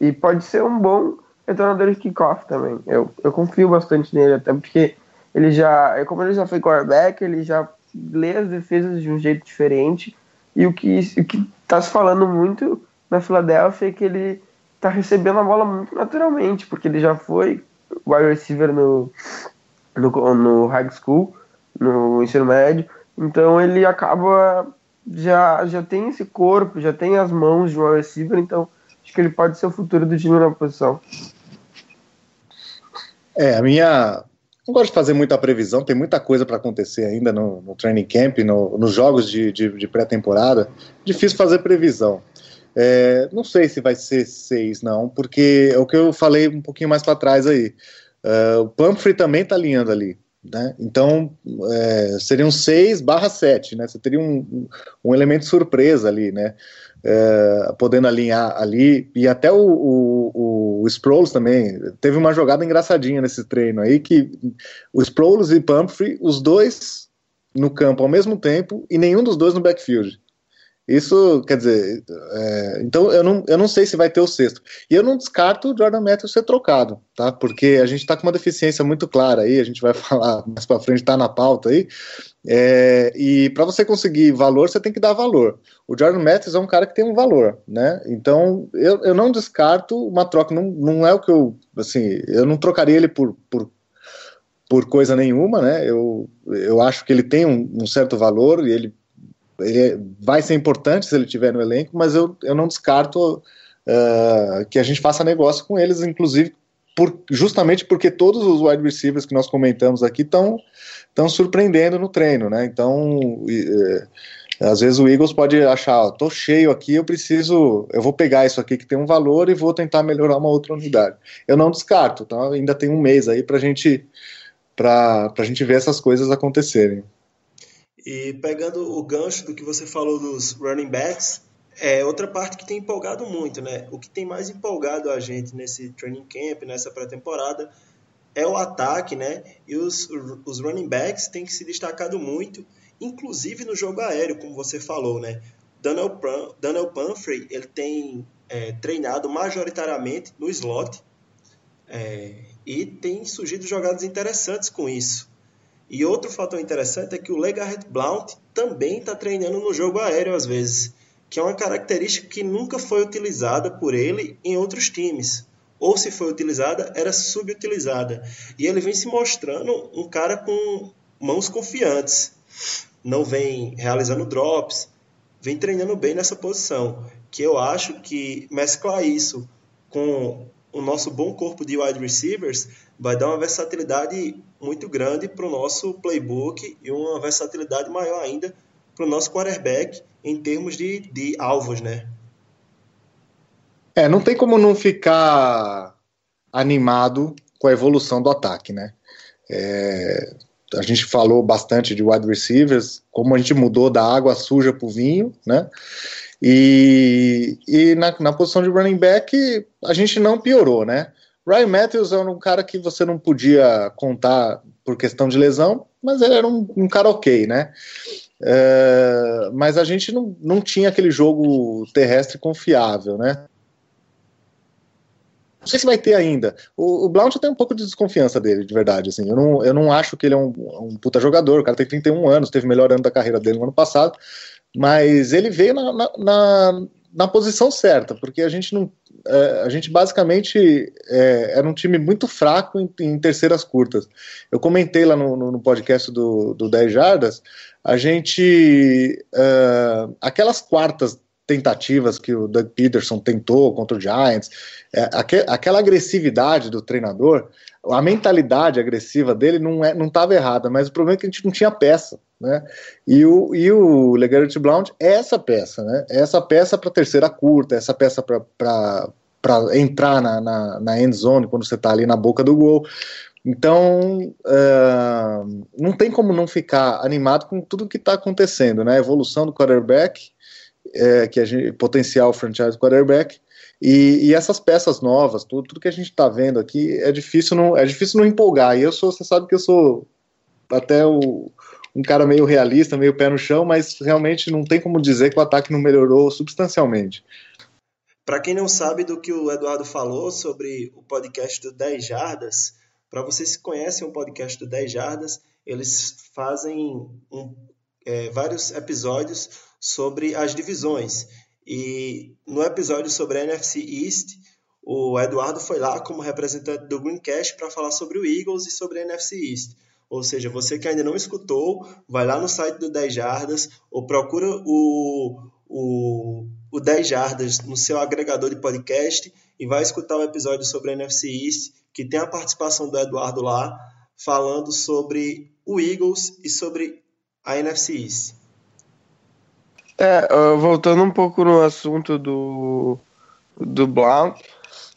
E pode ser um bom retornador de kickoff também. Eu, eu confio bastante nele, até porque ele já, como ele já foi quarterback, ele já lê as defesas de um jeito diferente. E o que o que está se falando muito na Filadélfia é que ele está recebendo a bola muito naturalmente, porque ele já foi wide receiver no, no, no high school, no ensino médio. Então ele acaba já já tem esse corpo, já tem as mãos de um receiver, então acho que ele pode ser o futuro do time na posição. É, a minha. Não gosto de fazer muita previsão, tem muita coisa para acontecer ainda no, no, training camp, no, nos jogos de, de, de pré-temporada. Difícil fazer previsão. É, não sei se vai ser seis, não, porque é o que eu falei um pouquinho mais para trás aí. Uh, o Pumphrey também está alinhando ali. Né? Então, é, seriam 6 barra 7, né? Você teria um, um elemento surpresa ali, né? É, podendo alinhar ali, e até o, o, o Sproles também, teve uma jogada engraçadinha nesse treino aí, que o Sproles e Pumphrey, os dois no campo ao mesmo tempo, e nenhum dos dois no backfield. Isso, quer dizer, é, então eu não, eu não sei se vai ter o sexto. E eu não descarto o Jordan Matthews ser trocado, tá? Porque a gente está com uma deficiência muito clara aí, a gente vai <laughs> falar mais para frente, tá na pauta aí. É, e para você conseguir valor, você tem que dar valor. O Jordan Matthews é um cara que tem um valor, né? Então eu, eu não descarto uma troca, não, não é o que eu, assim, eu não trocaria ele por, por por coisa nenhuma, né? Eu, eu acho que ele tem um, um certo valor e ele ele vai ser importante se ele tiver no elenco, mas eu, eu não descarto uh, que a gente faça negócio com eles, inclusive por, justamente porque todos os wide receivers que nós comentamos aqui estão estão surpreendendo no treino, né? Então, uh, às vezes o Eagles pode achar, ó, tô cheio aqui, eu preciso, eu vou pegar isso aqui que tem um valor e vou tentar melhorar uma outra unidade. Eu não descarto, tá? Ainda tem um mês aí para gente para a gente ver essas coisas acontecerem. E pegando o gancho do que você falou dos running backs, é outra parte que tem empolgado muito, né? O que tem mais empolgado a gente nesse training camp, nessa pré-temporada, é o ataque, né? E os, os running backs têm se destacado muito, inclusive no jogo aéreo, como você falou, né? Daniel, Daniel Pumphrey, ele tem é, treinado majoritariamente no slot é, e tem surgido jogadas interessantes com isso. E outro fator interessante é que o Legarrette Blount também está treinando no jogo aéreo às vezes, que é uma característica que nunca foi utilizada por ele em outros times. Ou se foi utilizada, era subutilizada. E ele vem se mostrando um cara com mãos confiantes. Não vem realizando drops, vem treinando bem nessa posição. Que eu acho que mesclar isso com o nosso bom corpo de wide receivers vai dar uma versatilidade muito grande para o nosso playbook e uma versatilidade maior ainda para o nosso quarterback em termos de, de alvos, né? É, não tem como não ficar animado com a evolução do ataque, né? É, a gente falou bastante de wide receivers, como a gente mudou da água suja para o vinho, né? E, e na, na posição de running back a gente não piorou, né? Ryan Matthews era um cara que você não podia contar por questão de lesão, mas ele era um, um cara ok, né? É, mas a gente não, não tinha aquele jogo terrestre confiável, né? Não sei se vai ter ainda. O, o Blount tem um pouco de desconfiança dele, de verdade. Assim. Eu, não, eu não acho que ele é um, um puta jogador. O cara tem 31 anos, teve o melhor ano da carreira dele no ano passado. Mas ele veio na, na, na, na posição certa, porque a gente não, é, a gente basicamente é, era um time muito fraco em, em, terceiras curtas. Eu comentei lá no, no, no podcast do, do 10 Jardas, a gente. Uh, aquelas quartas tentativas que o Doug Peterson tentou contra o Giants, é, aqu aquela agressividade do treinador, a mentalidade agressiva dele não é, não estava errada, mas o problema é que a gente não tinha peça, né? E o e o Legarrette Blount é essa peça, né? É essa peça para terceira curta, essa peça para para entrar na, na, na end zone quando você está ali na boca do gol. Então, uh, não tem como não ficar animado com tudo que está acontecendo, né? Evolução do quarterback, é, que a gente, potencial franchise quarterback, e, e, essas peças novas, tudo, tudo que a gente está vendo aqui, é difícil não é difícil não empolgar. E eu sou, você sabe que eu sou até o, um cara meio realista, meio pé no chão, mas realmente não tem como dizer que o ataque não melhorou substancialmente. Para quem não sabe do que o Eduardo falou sobre o podcast do 10 Jardas, para vocês que conhecem o podcast do 10 Jardas, eles fazem um, é, vários episódios sobre as divisões. E no episódio sobre a NFC East, o Eduardo foi lá como representante do Greencast para falar sobre o Eagles e sobre a NFC East. Ou seja, você que ainda não escutou, vai lá no site do 10 Jardas ou procura o, o, o 10 Jardas no seu agregador de podcast e vai escutar o um episódio sobre a NFC East, que tem a participação do Eduardo lá, falando sobre o Eagles e sobre a NFC East. É, voltando um pouco no assunto do, do Blount,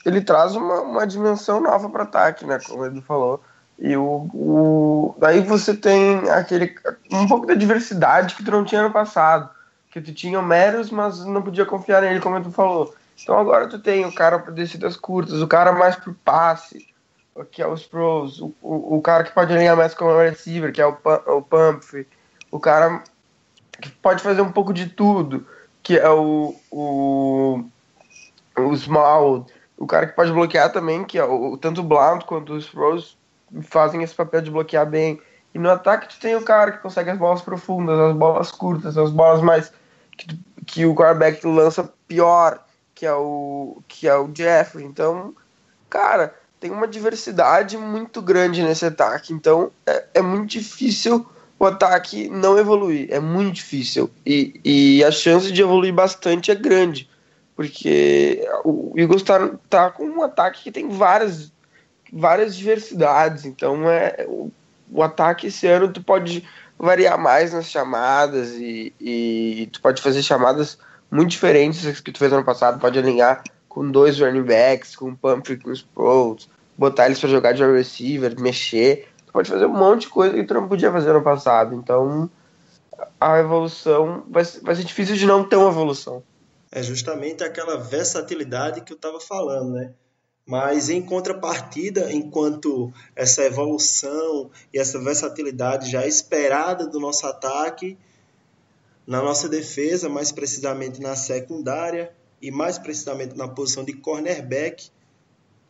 ele traz uma, uma dimensão nova para ataque, né? Como ele falou. E o, o, daí você tem aquele um pouco da diversidade que tu não tinha no passado. Que tu tinha o Meros, mas não podia confiar nele, como tu falou. Então agora tu tem o cara para descidas curtas, o cara mais pro passe, que é os pros, o, o, o cara que pode alinhar mais com o receiver, que é o, o Pumphrey, o cara que pode fazer um pouco de tudo, que é o, o, o Small, o cara que pode bloquear também, que é o, tanto o Blount quanto os Rose fazem esse papel de bloquear bem. E no ataque tu tem o cara que consegue as bolas profundas, as bolas curtas, as bolas mais que, o quarterback lança pior, que é o que é o Jeffrey. Então, cara, tem uma diversidade muito grande nesse ataque. Então, é, é muito difícil o ataque não evoluir. É muito difícil. E, e a chance de evoluir bastante é grande. Porque o Eagles tá, tá com um ataque que tem várias, várias diversidades. Então é o, o ataque esse ano tu pode variar mais nas chamadas e, e tu pode fazer chamadas muito diferentes das que tu fez ano passado. Pode alinhar com dois running backs, com Pumphrey, com os pros, botar eles para jogar de receiver, mexer pode fazer um monte de coisa que tu não podia fazer no passado. Então, a evolução vai, vai ser difícil de não ter uma evolução. É justamente aquela versatilidade que eu estava falando, né? Mas em contrapartida, enquanto essa evolução e essa versatilidade já esperada do nosso ataque, na nossa defesa, mais precisamente na secundária e mais precisamente na posição de cornerback,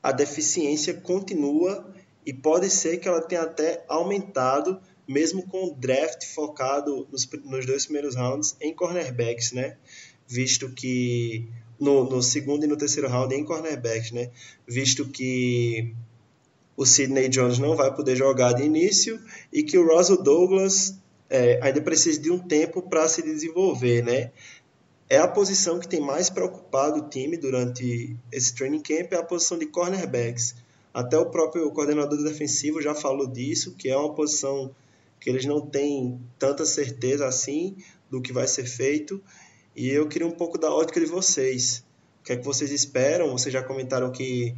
a deficiência continua e pode ser que ela tenha até aumentado, mesmo com o draft focado nos, nos dois primeiros rounds em cornerbacks, né? Visto que no, no, segundo e no terceiro round em cornerbacks, né? Visto que o Sidney Jones não vai poder jogar de início e que o Russell Douglas é, ainda precisa de um tempo para se desenvolver, né? É a posição que tem mais preocupado o time durante esse training camp, é a posição de cornerbacks até o próprio coordenador defensivo já falou disso, que é uma posição que eles não têm tanta certeza assim do que vai ser feito. E eu queria um pouco da ótica de vocês. O que é que vocês esperam? Vocês já comentaram que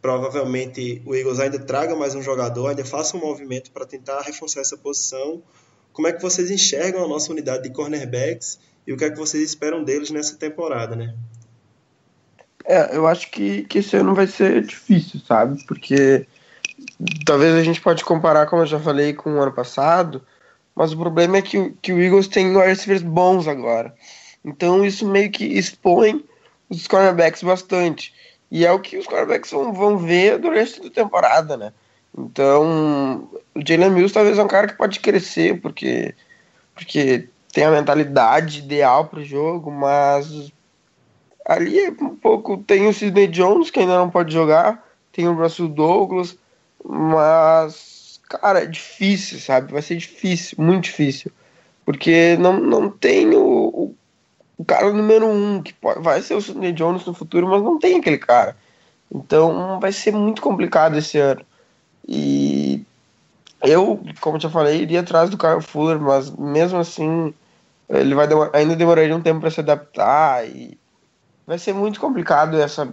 provavelmente o Eagles ainda traga mais um jogador, ainda faça um movimento para tentar reforçar essa posição. Como é que vocês enxergam a nossa unidade de cornerbacks e o que é que vocês esperam deles nessa temporada, né? É, eu acho que, que esse ano vai ser difícil, sabe? Porque talvez a gente pode comparar, como eu já falei, com o ano passado, mas o problema é que, que o Eagles tem receivers bons agora. Então isso meio que expõe os cornerbacks bastante. E é o que os cornerbacks vão, vão ver durante a temporada, né? Então, o Jalen Mills talvez é um cara que pode crescer, porque, porque tem a mentalidade ideal para o jogo, mas ali é um pouco. Tem o Sidney Jones, que ainda não pode jogar, tem o Russell Douglas, mas, cara, é difícil, sabe? Vai ser difícil, muito difícil. Porque não, não tem o, o, o cara número um, que pode, vai ser o Sidney Jones no futuro, mas não tem aquele cara. Então vai ser muito complicado esse ano. E eu, como já falei, iria atrás do Kyle Fuller, mas mesmo assim ele vai demor ainda demoraria um tempo para se adaptar e vai ser muito complicado essa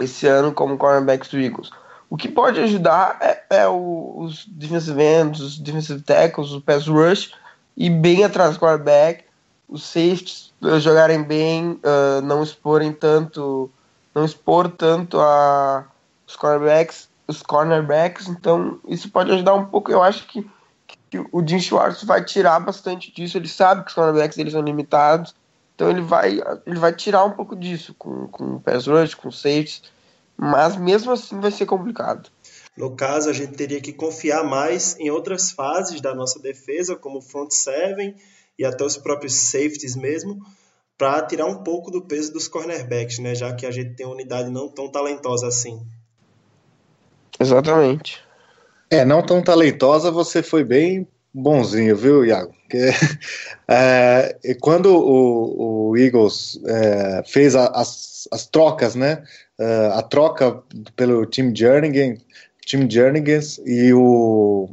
esse ano como cornerbacks do Eagles. O que pode ajudar é, é os defensive ends, os defensive tackles, o pass rush e bem atrás do quarterback, os safeties uh, jogarem bem, uh, não exporem tanto, não expor tanto a os cornerbacks, os cornerbacks, então isso pode ajudar um pouco. Eu acho que, que o Jim Schwartz vai tirar bastante disso. Ele sabe que os cornerbacks eles são limitados, então ele vai, ele vai tirar um pouco disso com, com pass rush, com safeties, mas mesmo assim vai ser complicado. No caso, a gente teria que confiar mais em outras fases da nossa defesa, como o front seven e até os próprios safeties mesmo, para tirar um pouco do peso dos cornerbacks, né? Já que a gente tem uma unidade não tão talentosa assim. Exatamente. É, não tão talentosa, você foi bem bonzinho, viu, Iago? Porque, <laughs> é, quando o, o Eagles é, fez a, as, as trocas, né? Uh, a troca pelo Team Jernigan, Team Jernigan e o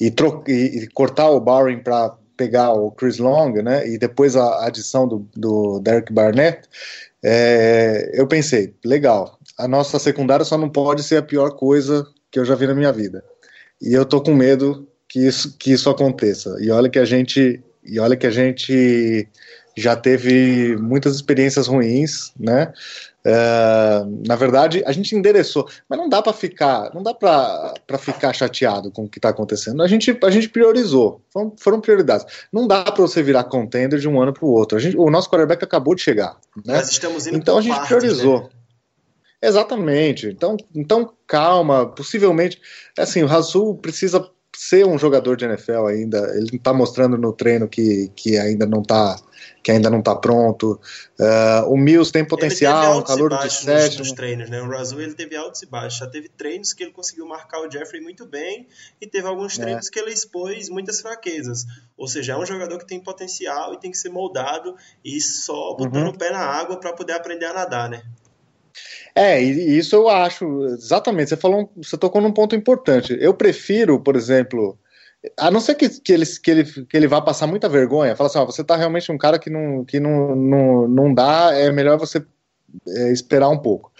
e, tro, e, e cortar o Barring para pegar o Chris Long, né? E depois a adição do, do Derek Barnett, é, eu pensei, legal, a nossa secundária só não pode ser a pior coisa que eu já vi na minha vida. E eu tô com medo que isso, que isso aconteça. E olha que a gente, e olha que a gente já teve muitas experiências ruins, né? Uh, na verdade, a gente endereçou, mas não dá para ficar, não dá para ficar chateado com o que está acontecendo. A gente, a gente priorizou, foram, foram prioridades. Não dá para você virar contender de um ano para o outro. A gente, o nosso quarterback acabou de chegar, né? Nós estamos indo então a gente partes, priorizou. né? Exatamente. Então, então calma. Possivelmente, assim, o Razul precisa ser um jogador de NFL ainda. Ele está mostrando no treino que, que ainda não está que ainda não está pronto. Uh, o Mills tem potencial, um calor de nos, sétimo. nos treinos, né? O Razul ele teve altos e baixos. Já teve treinos que ele conseguiu marcar o Jeffrey muito bem e teve alguns É. treinos que ele expôs muitas fraquezas. Ou seja, é um jogador que tem potencial e tem que ser moldado e só botando Uhum. o pé na água para poder aprender a nadar, né? É, e isso eu acho, exatamente, você falou, você tocou num ponto importante. Eu prefiro, por exemplo, a não ser que, que, ele, que, ele, que ele vá passar muita vergonha, fala assim, ó, você tá realmente um cara que não, que não, não, não dá, é melhor você é, esperar um pouco.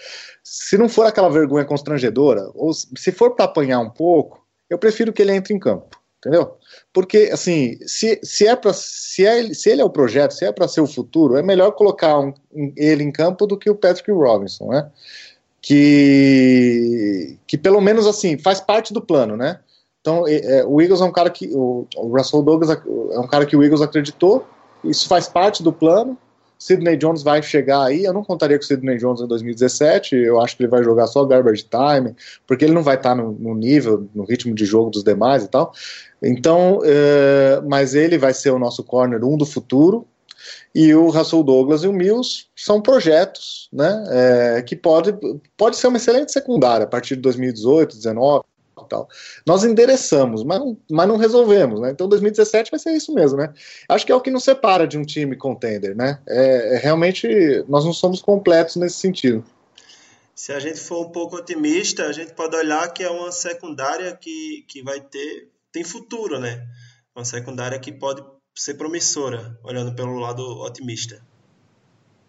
Se não for aquela vergonha constrangedora, ou se for para apanhar um pouco, eu prefiro que ele entre em campo, entendeu? Porque, assim, se, se, é pra, se, é, se ele é o projeto, se é para ser o futuro, é melhor colocar um- um- ele em campo do que o Patrick Robinson, né? Que, que pelo menos, assim, faz parte do plano, né? Então, é, o Eagles é um cara que. O, o Russell Douglas é um cara que o Eagles acreditou, isso faz parte do plano. Sidney Jones vai chegar aí. Eu não contaria com o Sidney Jones em 2017. Eu acho que ele vai jogar só garbage time, porque ele não vai estar no, no nível, no ritmo de jogo dos demais e tal. Então, é, mas ele vai ser o nosso corner um do futuro. E o Russell Douglas e o Mills são projetos, né? é, que pode, pode ser uma excelente secundária a partir de 2018, 2019 e tal. Nós endereçamos, mas não, mas não resolvemos, né? Então 2017 vai ser isso mesmo, né? Acho que é o que nos separa de um time contender, né? É, é realmente nós não somos completos nesse sentido. Se a gente for um pouco otimista, a gente pode olhar que é uma secundária que, que vai ter tem futuro, né? Uma secundária que pode ser promissora, olhando pelo lado otimista.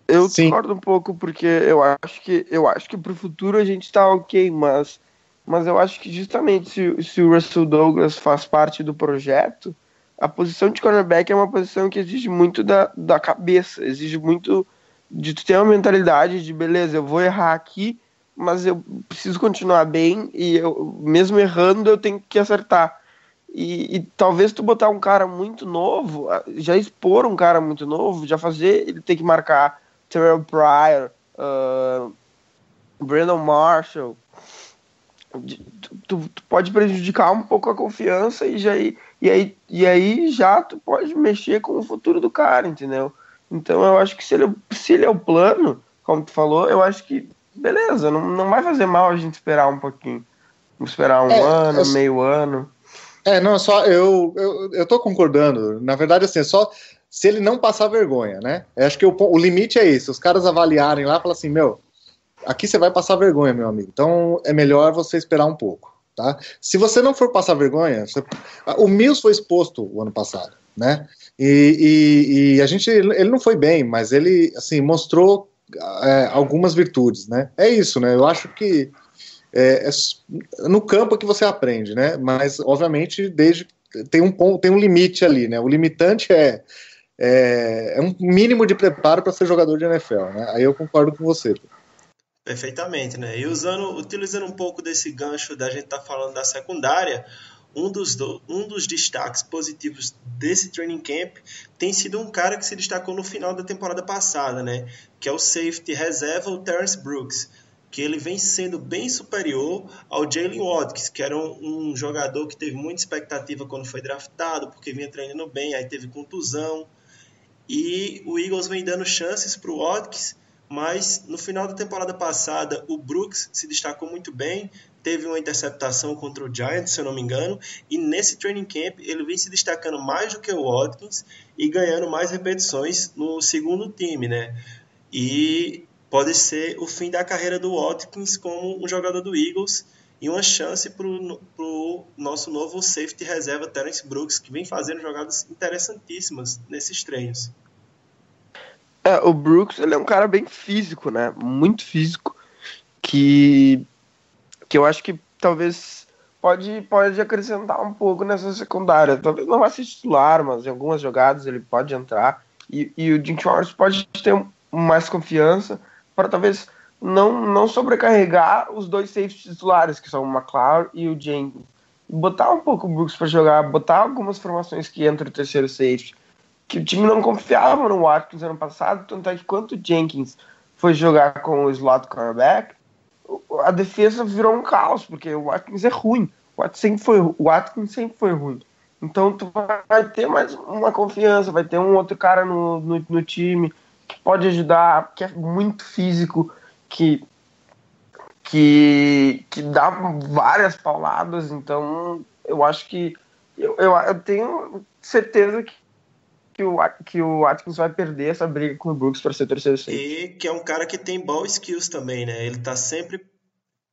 Eu Sim. discordo um pouco porque eu acho que eu acho que pro futuro a gente tá ok, mas mas eu acho que justamente se, se o Russell Douglas faz parte do projeto, a posição de cornerback é uma posição que exige muito da, da cabeça, exige muito de tu ter uma mentalidade de beleza, eu vou errar aqui, mas eu preciso continuar bem e eu mesmo errando eu tenho que acertar. E, e talvez tu botar um cara muito novo, já expor um cara muito novo, já fazer ele ter que marcar Terrell Pryor, uh, Brandon Marshall, tu, tu- tu pode prejudicar um pouco a confiança e, já, e, aí, e aí já tu pode mexer com o futuro do cara, entendeu? Então eu acho que se ele, se ele é o plano, como tu falou, eu acho que beleza, não, não vai fazer mal a gente esperar um pouquinho. Vamos esperar um É, ano, eu- meio ano. É, não, só eu, eu, eu tô concordando. Na verdade, assim, só se ele não passar vergonha, né? Eu acho que o, o limite é esse, os caras avaliarem lá e falar assim, meu, aqui você vai passar vergonha, meu amigo. Então é melhor você esperar um pouco, tá? Se você não for passar vergonha, você- o Mills foi exposto o ano passado, né? E, e- e a gente, ele não foi bem, mas ele, assim, mostrou é, algumas virtudes, né? É isso, né? Eu acho que é, é no campo é que você aprende, né? Mas, obviamente, desde tem um ponto, tem um limite ali, né? O limitante é, é, é um mínimo de preparo para ser jogador de NFL, né? Aí eu concordo com você. Perfeitamente, né? E usando, utilizando um pouco desse gancho da gente estar falando da secundária, um dos, do- um dos destaques positivos desse training camp tem sido um cara que se destacou no final da temporada passada, né? Que é o safety reserva, o Terrence Brooks, que ele vem sendo bem superior ao Jalen Watkins, que era um, um jogador que teve muita expectativa quando foi draftado, porque vinha treinando bem, aí teve contusão. E o Eagles vem dando chances para o Watkins, mas no final da temporada passada o Brooks se destacou muito bem, teve uma interceptação contra o Giants, se eu não me engano, e nesse training camp ele vem se destacando mais do que o Watkins e ganhando mais repetições no segundo time, né? E pode ser o fim da carreira do Watkins como um jogador do Eagles e uma chance para o nosso novo safety reserva Terence Brooks, que vem fazendo jogadas interessantíssimas nesses treinos. É, o Brooks, ele é um cara bem físico, né? Muito físico. Que, que eu acho que talvez pode, pode acrescentar um pouco nessa secundária. Talvez não vá ser titular, mas em algumas jogadas ele pode entrar. E, e o Jim Schwartz pode ter mais confiança para talvez não, não sobrecarregar os dois safeties titulares, que são o McLeod e o Jenkins. Botar um pouco o Brooks para jogar, botar algumas formações que entra o terceiro safety que o time não confiava no Watkins ano passado, tanto é que quando o Jenkins foi jogar com o slot cornerback, a defesa virou um caos, porque o Watkins é ruim. O Watkins sempre foi, o Watkins sempre foi ruim. Então tu vai ter mais uma confiança, vai ter um outro cara no, no, no time pode ajudar, que é muito físico, que, que, que dá várias pauladas, então eu acho que eu, eu, eu tenho certeza que que o, que o Watkins vai perder essa briga com o Brooks para ser terceiro safety. E que é um cara que tem ball skills também, né? Ele tá sempre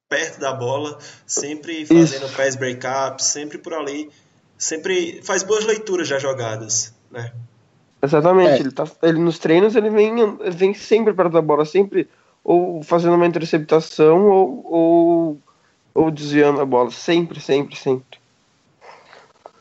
perto da bola, sempre fazendo Isso. pass breakup, sempre por ali, sempre faz boas leituras das jogadas, né? Exatamente, É. ele, tá, ele nos treinos ele vem, vem sempre perto da bola, sempre ou fazendo uma interceptação ou, ou, ou desviando a bola, sempre, sempre, sempre.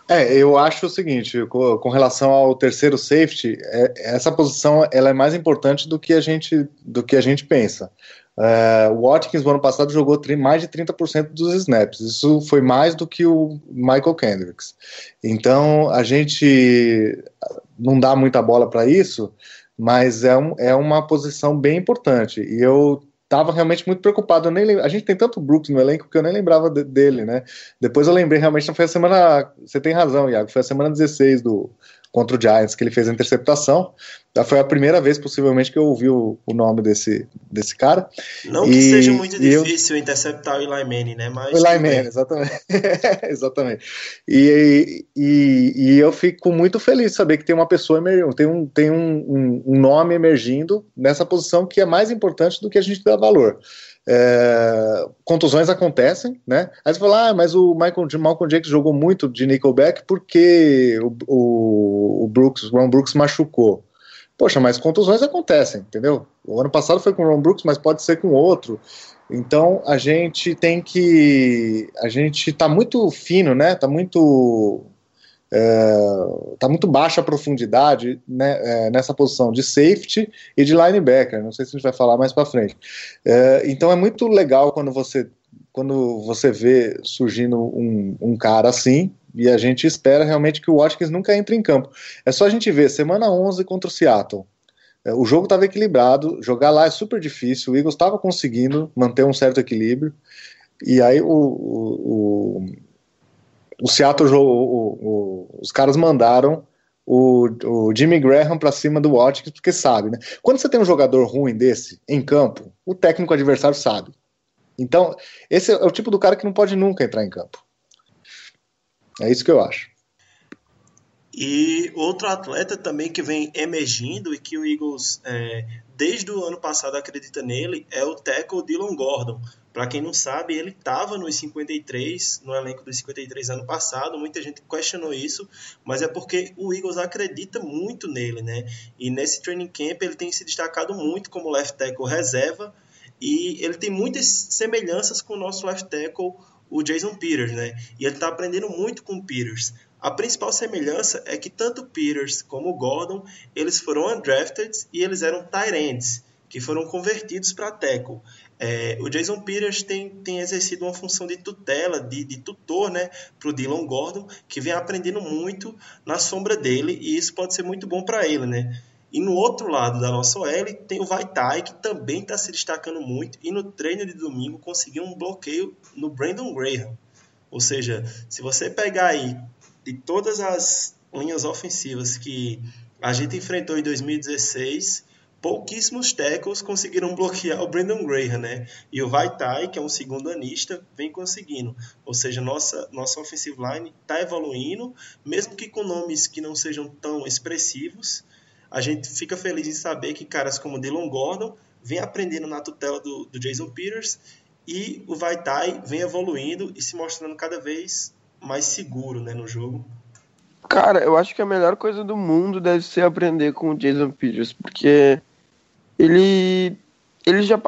É, eu acho o seguinte, com, relação ao terceiro safety, é- essa posição ela é mais importante do que a gente, do que a gente pensa. É, o Watkins, no ano passado, jogou mais de 30% dos snaps. Isso foi mais do que o Michael Kendricks. Então, a gente não dá muita bola para isso, mas é, um, é uma posição bem importante. E eu estava realmente muito preocupado. Nem lem- a gente tem tanto Brooks no elenco que eu nem lembrava de- dele, né? Depois eu lembrei, realmente, não foi a semana. Você tem razão, Iago. Foi a semana 16 do, contra o Giants que ele fez a interceptação. Foi a primeira vez, possivelmente, que eu ouvi o, o nome desse, desse cara. Não que E- seja muito e eu- difícil interceptar o Eli Manning, né? Mas O Eli. Manning, exatamente. <laughs> exatamente. E, e, e eu fico muito feliz de saber que tem uma pessoa emergindo, tem, um, tem um, um, um nome emergindo nessa posição que é mais importante do que a gente dá valor. É, contusões acontecem, né? Aí você fala, ah, mas o Michael, Malcolm Jenkins jogou muito de Nickelback porque o, o, o Brooks, o Ron Brooks machucou. Poxa, mas contusões acontecem, entendeu? O ano passado foi com o Ron Brooks, mas pode ser com outro. Então a gente tem que. A gente tá muito fino, né? Tá muito. É, tá muito baixa a profundidade né, é, nessa posição de safety e de linebacker. Não sei se a gente vai falar mais para frente. É, então é muito legal quando você quando você vê surgindo um, um cara assim e a gente espera realmente que o Watkins nunca entre em campo. É só a gente ver semana 11 contra o Seattle. É, O jogo estava equilibrado, jogar lá é super difícil. O Eagles estava conseguindo manter um certo equilíbrio. E aí o, o, o, o Seattle, o- o- os caras mandaram o, o Jimmy Graham para cima do Watkins, porque sabe, né? Quando você tem um jogador ruim desse em campo, o técnico adversário sabe. Então, esse é o tipo do cara que não pode nunca entrar em campo. É isso que eu acho. E outro atleta também que vem emergindo e que o Eagles, é, desde o ano passado, acredita nele é o tackle Dylan Gordon. Para quem não sabe, ele estava nos 53, no elenco dos 53 ano passado. Muita gente questionou isso, mas é porque o Eagles acredita muito nele, né? E nesse training camp ele tem se destacado muito como left tackle reserva e ele tem muitas semelhanças com o nosso left tackle, o Jason Peters, né? E ele está aprendendo muito com o Peters. A principal semelhança é que tanto Peters como Gordon, eles foram undrafted e eles eram tight ends, que foram convertidos para tackle. É, o Jason Peters tem, tem exercido uma função de tutela, de, de tutor, né, para o Dylan Gordon, que vem aprendendo muito na sombra dele, e isso pode ser muito bom para ele, né? E no outro lado da nossa OL tem o Vaitai, que também está se destacando muito, e no treino de domingo conseguiu um bloqueio no Brandon Graham. Ou seja, se você pegar aí de todas as linhas ofensivas que a gente enfrentou em 2016, pouquíssimos tackles conseguiram bloquear o Brandon Graham, né? E o Vaitai, que é um segundo anista, vem conseguindo. Ou seja, nossa, nossa offensive line está evoluindo, mesmo que com nomes que não sejam tão expressivos. A gente fica feliz em saber que caras como Dylan Gordon vem aprendendo na tutela do, do Jason Peters e o Vaitai vem evoluindo e se mostrando cada vez mais seguro né, no jogo. Cara, eu acho que a melhor coisa do mundo deve ser aprender com o Jason Peters, porque ele ele já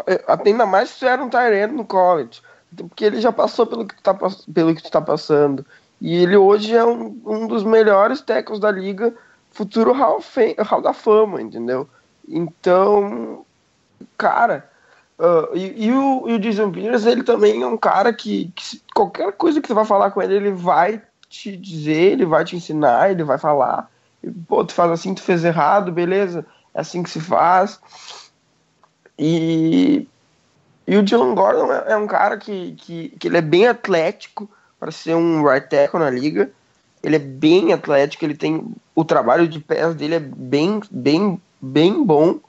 ainda mais se era um Tyrant no college, porque ele já passou pelo que tu tá, pelo que tu tá passando. E ele hoje é um, um dos melhores tackles da liga, futuro Hall, Fame, Hall da Fama, entendeu? Então, cara, uh, e, e, o, e o Jason Peters, ele também é um cara que, que qualquer coisa que tu vai falar com ele, ele vai te dizer, ele vai te ensinar, ele vai falar. E, Pô, tu faz assim, tu fez errado, beleza? É assim que se faz. E, e o Dylan Gordon é, é um cara que, que, que ele é bem atlético para ser um right tackle na liga. Ele é bem atlético, ele tem o trabalho de pés dele é bem bem bem bom,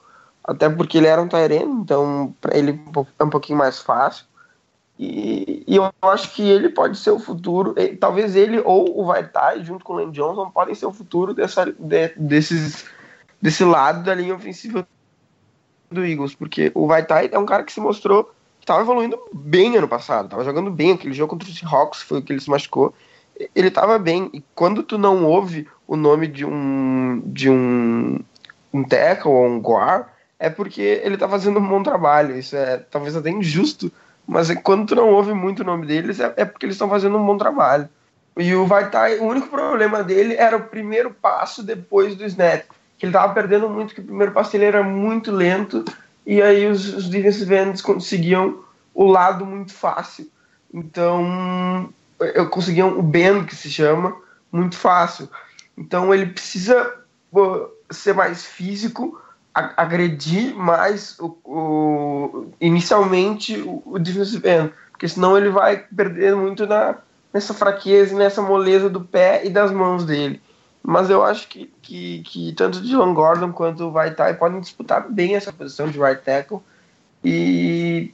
até porque ele era um Tyrene, então para ele é um pouquinho mais fácil. E, e, eu acho que ele pode ser o futuro. Talvez ele ou o Vaitai, junto com o Len Johnson, podem ser o futuro dessa, de, desses, desse lado da linha ofensiva do Eagles, porque o Vaitai é um cara que se mostrou que estava evoluindo bem ano passado, estava jogando bem aquele jogo contra os Seahawks, foi o que ele se machucou. Ele estava bem, e quando tu não ouve o nome de um de um, um tackle ou um guard, é porque ele está fazendo um bom trabalho. Isso é talvez até injusto, mas é, quando tu não ouve muito o nome deles, é, é porque eles estão fazendo um bom trabalho. E o Vaitai, o único problema dele era o primeiro passo depois do snap que ele tava perdendo muito, que o primeiro passe dele era muito lento, e aí os, os defensive ends conseguiam o lado muito fácil. Então, eu conseguia o bend, que se chama, muito fácil. Então, ele precisa ser mais físico, agredir mais o, o inicialmente o, o defensive end, porque senão ele vai perder muito na, nessa fraqueza e nessa moleza do pé e das mãos dele. Mas eu acho que, que, que tanto o Dylan Gordon quanto o Vaitai podem disputar bem essa posição de right tackle e,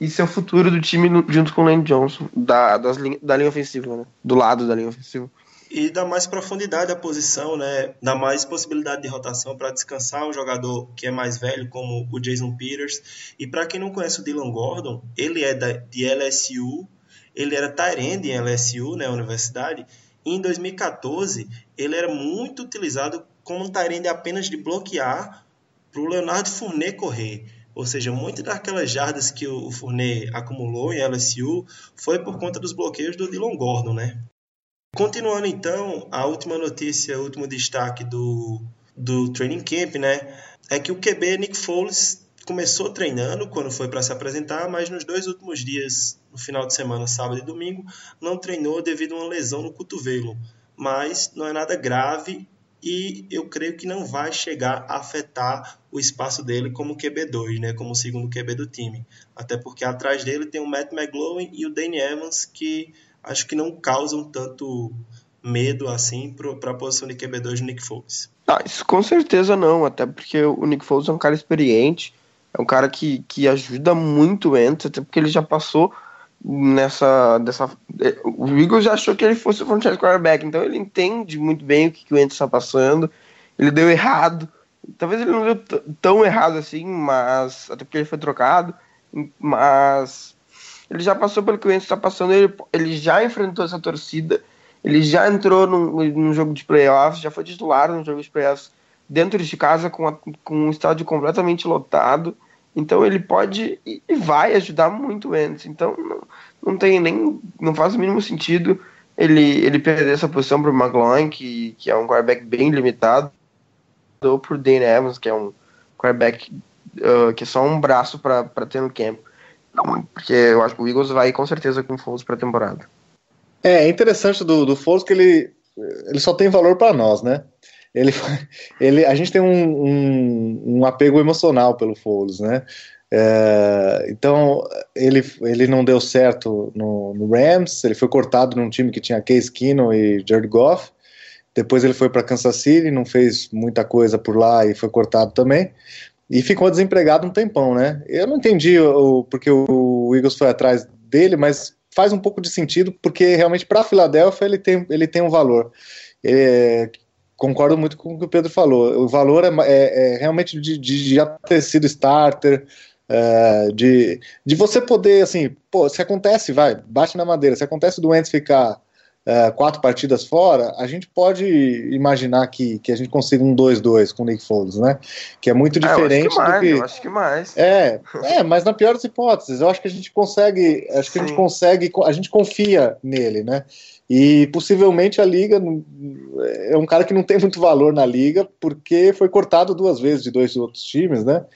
e ser o futuro do time junto com o Lane Johnson, da, das linha, da linha ofensiva, né? do lado da linha ofensiva. E dá mais profundidade à posição, né? dá mais possibilidade de rotação para descansar um jogador que é mais velho, como o Jason Peters. E para quem não conhece o Dylan Gordon, ele é da, de LSU, ele era Tyrande em LSU, né, universidade, em 2014, ele era muito utilizado como um Tyrande apenas de bloquear para o Leonardo Fournet correr. Ou seja, muitas daquelas jardas que o Fournet acumulou em LSU foi por conta dos bloqueios do Dylan Gordon, né? Continuando então, a última notícia, o último destaque do, do training camp, né? É que o QB Nick Foles começou treinando quando foi para se apresentar, mas nos dois últimos dias, no final de semana, sábado e domingo, não treinou devido a uma lesão no cotovelo. Mas não é nada grave e eu creio que não vai chegar a afetar o espaço dele como QB2, né, como segundo QB do time. Até porque atrás dele tem o Matt McGloin e o Danny Evans que acho que não causam tanto medo assim para a posição de QB2 do Nick Foles. Ah, isso com certeza não, até porque o Nick Foles é um cara experiente, é um cara que, que ajuda muito o Wentz, até porque ele já passou nessa dessa o Eagles já achou que ele fosse o franchise quarterback, então ele entende muito bem o que, que o Wentz está passando. Ele deu errado, talvez ele não deu tão errado assim, mas até porque ele foi trocado, mas ele já passou pelo que o Wentz está passando, ele, ele já enfrentou essa torcida, ele já entrou num, num jogo de playoffs, já foi titular no jogo de playoffs dentro de casa com, a, com um estádio completamente lotado. Então ele pode e vai ajudar muito o Wentz. Então não, não tem nem. não faz o mínimo sentido ele, ele perder essa posição para o McLaurin, que, que é um quarterback bem limitado, ou para o Dane Evans, que é um quarterback uh, que é só um braço para ter no campo. Porque eu acho que o Eagles vai com certeza com o Foles para a temporada. É, é interessante do, do Foles que ele, ele só tem valor para nós, né? Ele, ele, a gente tem um, um, um apego emocional pelo Foles, né? É, então ele, ele não deu certo no, no, Rams, ele foi cortado num time que tinha Case Keenum e Jared Goff. Depois ele foi para Kansas City, não fez muita coisa por lá e foi cortado também. E ficou desempregado um tempão, né? Eu não entendi o, porque o Eagles foi atrás dele, mas faz um pouco de sentido porque realmente para a Filadélfia ele tem, ele tem um valor. É, concordo muito com o que o Pedro falou. O valor é, é, é realmente de, de, já ter sido starter, é, de, de você poder, assim, pô, se acontece, vai, bate na madeira, se acontece do Ents ficar é, quatro partidas fora, a gente pode imaginar que, que a gente consiga um 2-2 com o Nick Foles, né? Que é muito diferente eu acho que mais, do que... Eu acho que mais. É, é, mas na pior das hipóteses, eu acho que a gente consegue, acho que Sim. a gente consegue, a gente confia nele, né? E possivelmente a liga é um cara que não tem muito valor na liga, porque foi cortado duas vezes de dois outros times, né?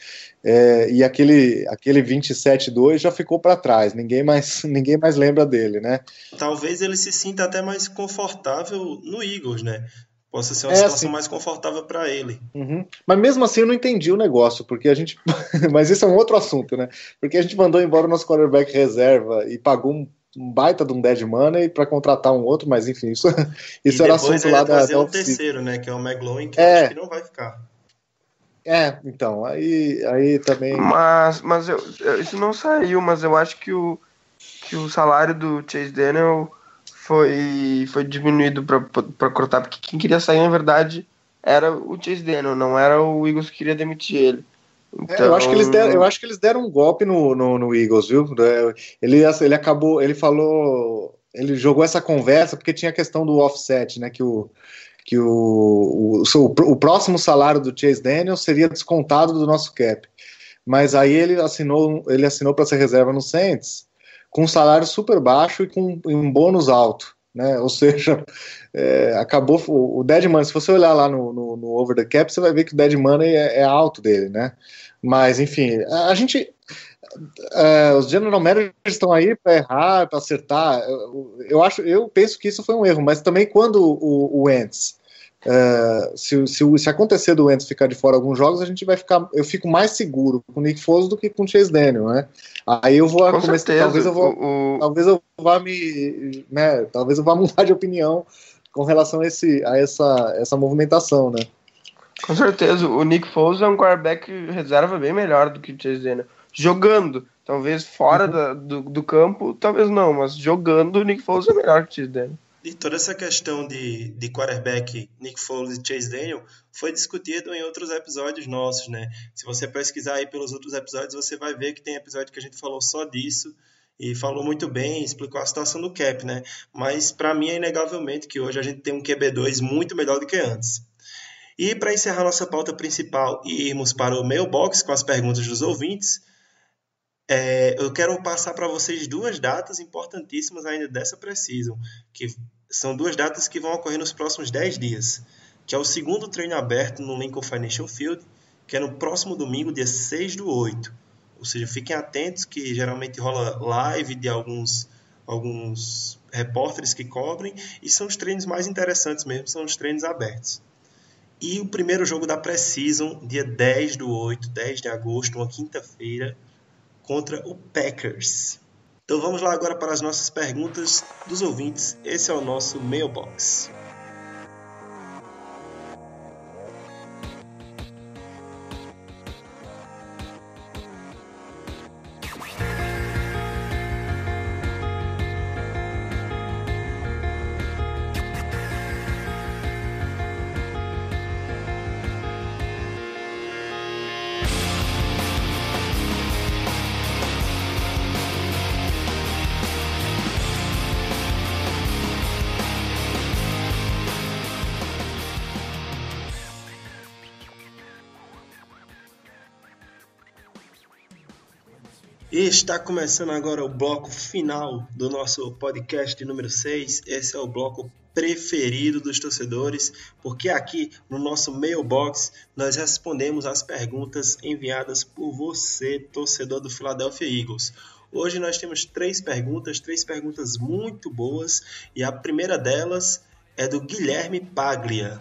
É, e aquele, aquele 27-2 já ficou para trás, ninguém mais, <laughs> ninguém mais lembra dele, né? Talvez ele se sinta até mais confortável no Eagles, né? Possa ser uma é, situação mais confortável para ele. Uhum. Mas mesmo assim eu não entendi o negócio, porque a gente. <laughs> Mas isso é um outro assunto, né? Porque a gente mandou embora o nosso quarterback reserva e pagou um um baita de um dead money para contratar um outro, mas enfim, isso, <laughs> isso era assunto lá da. da o terceiro, né? Que é o McLaurin, que é. acho que não vai ficar. É, então, aí, aí também. Mas, mas eu, isso não saiu, mas eu acho que o, que o salário do Chase Daniel foi, foi diminuído para cortar, porque quem queria sair, na verdade, era o Chase Daniel, não era o Eagles que queria demitir ele. Então... É, eu, acho que eles deram, eu acho que eles deram um golpe no, no, no Eagles, viu? É, ele, ele acabou, ele falou, ele jogou essa conversa porque tinha a questão do offset, né? Que o, que o, o, o, próximo salário do Chase Daniel seria descontado do nosso cap. Mas aí ele assinou, ele assinou para ser reserva no Saints com um salário super baixo e com um bônus alto. Né? Ou seja, <laughs> é, acabou o dead money. Se você olhar lá no, no, no, over the cap, você vai ver que o dead money é, é alto dele, né? Mas, enfim, a, a gente. Uh, os general managers estão aí para errar, para acertar. Eu, eu, acho, eu penso que isso foi um erro, mas também quando o, o Ents, uh, se, se, se, acontecer do Ents ficar de fora alguns jogos, a gente vai ficar. Eu fico mais seguro com o Nick Foles do que com o Chase Daniel, né? Aí eu vou começar, talvez eu vou, o, talvez eu vá me, né? Talvez eu vá mudar de opinião com relação a, esse, a essa, essa movimentação, né? Com certeza, o Nick Foles é um quarterback reserva bem melhor do que o Chase Daniel. Jogando, talvez fora uhum. da, do, do campo, talvez não, mas jogando o Nick Foles é melhor que o Chase Daniel. E toda essa questão de, de quarterback Nick Foles e Chase Daniel foi discutido em outros episódios nossos, né? Se você pesquisar aí pelos outros episódios, você vai ver que tem episódio que a gente falou só disso e falou muito bem, explicou a situação do cap, né? Mas para mim é inegavelmente que hoje a gente tem um QB2 muito melhor do que antes. E para encerrar nossa pauta principal e irmos para o mailbox com as perguntas dos ouvintes, é, eu quero passar para vocês duas datas importantíssimas ainda dessa precisam, que são duas datas que vão ocorrer nos próximos 10 dias, que é o segundo treino aberto no Lincoln Financial Field, que é no próximo domingo, dia 6 do 8. Ou seja, fiquem atentos que geralmente rola live de alguns, alguns repórteres que cobrem, e são os treinos mais interessantes mesmo, são os treinos abertos. E o primeiro jogo da Precision, dia 10 do 8, 10 de agosto, uma quinta-feira, contra o Packers. Então vamos lá agora para as nossas perguntas dos ouvintes. Esse é o nosso mailbox. Está começando agora o bloco final do nosso podcast número 6. Esse é o bloco preferido dos torcedores, porque aqui no nosso mailbox nós respondemos as perguntas enviadas por você, torcedor do Philadelphia Eagles. Hoje nós temos três perguntas, três perguntas muito boas, e a primeira delas é do Guilherme Paglia.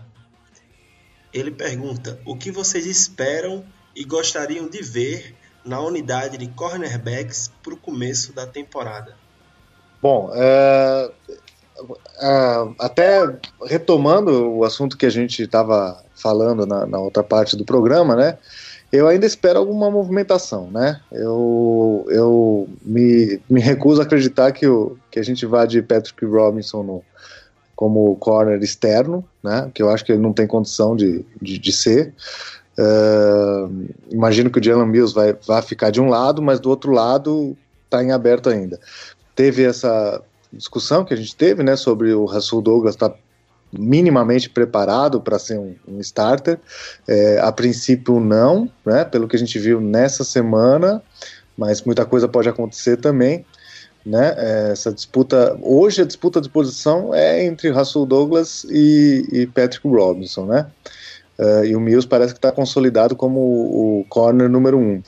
Ele pergunta: O que vocês esperam e gostariam de ver na unidade de cornerbacks para o começo da temporada? Bom, é, é, até retomando o assunto que a gente estava falando na, na, outra parte do programa, né? Eu ainda espero alguma movimentação, né? Eu, eu me, me recuso a acreditar que, o, que a gente vá de Patrick Robinson no, como corner externo, né? Que eu acho que ele não tem condição de, de, de ser. Uh, imagino que o Jalen Mills vai, vai ficar de um lado, mas do outro lado está em aberto ainda. Teve essa discussão que a gente teve, né, sobre o Russell Douglas estar tá minimamente preparado para ser um, um starter. É, a princípio não, né, pelo que a gente viu nessa semana, mas muita coisa pode acontecer também. Né, é, essa disputa hoje a disputa de posição é entre Russell Douglas e, e Patrick Robinson, né? Uh, e o Mills parece que está consolidado como o, o, corner número um.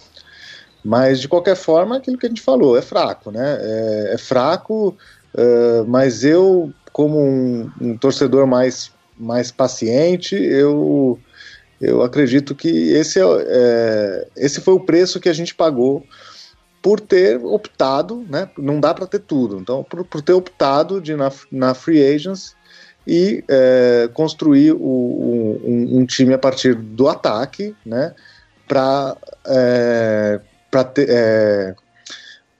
Mas, de qualquer forma, aquilo que a gente falou, é fraco, né? É, é fraco, uh, mas eu, como um, um, torcedor mais, mais paciente, eu, eu acredito que esse, é, é, esse foi o preço que a gente pagou por ter optado, né? Não dá para ter tudo. Então, por, por ter optado de na, na free agents e é, construir o, um, um, time a partir do ataque, né, para é, para é,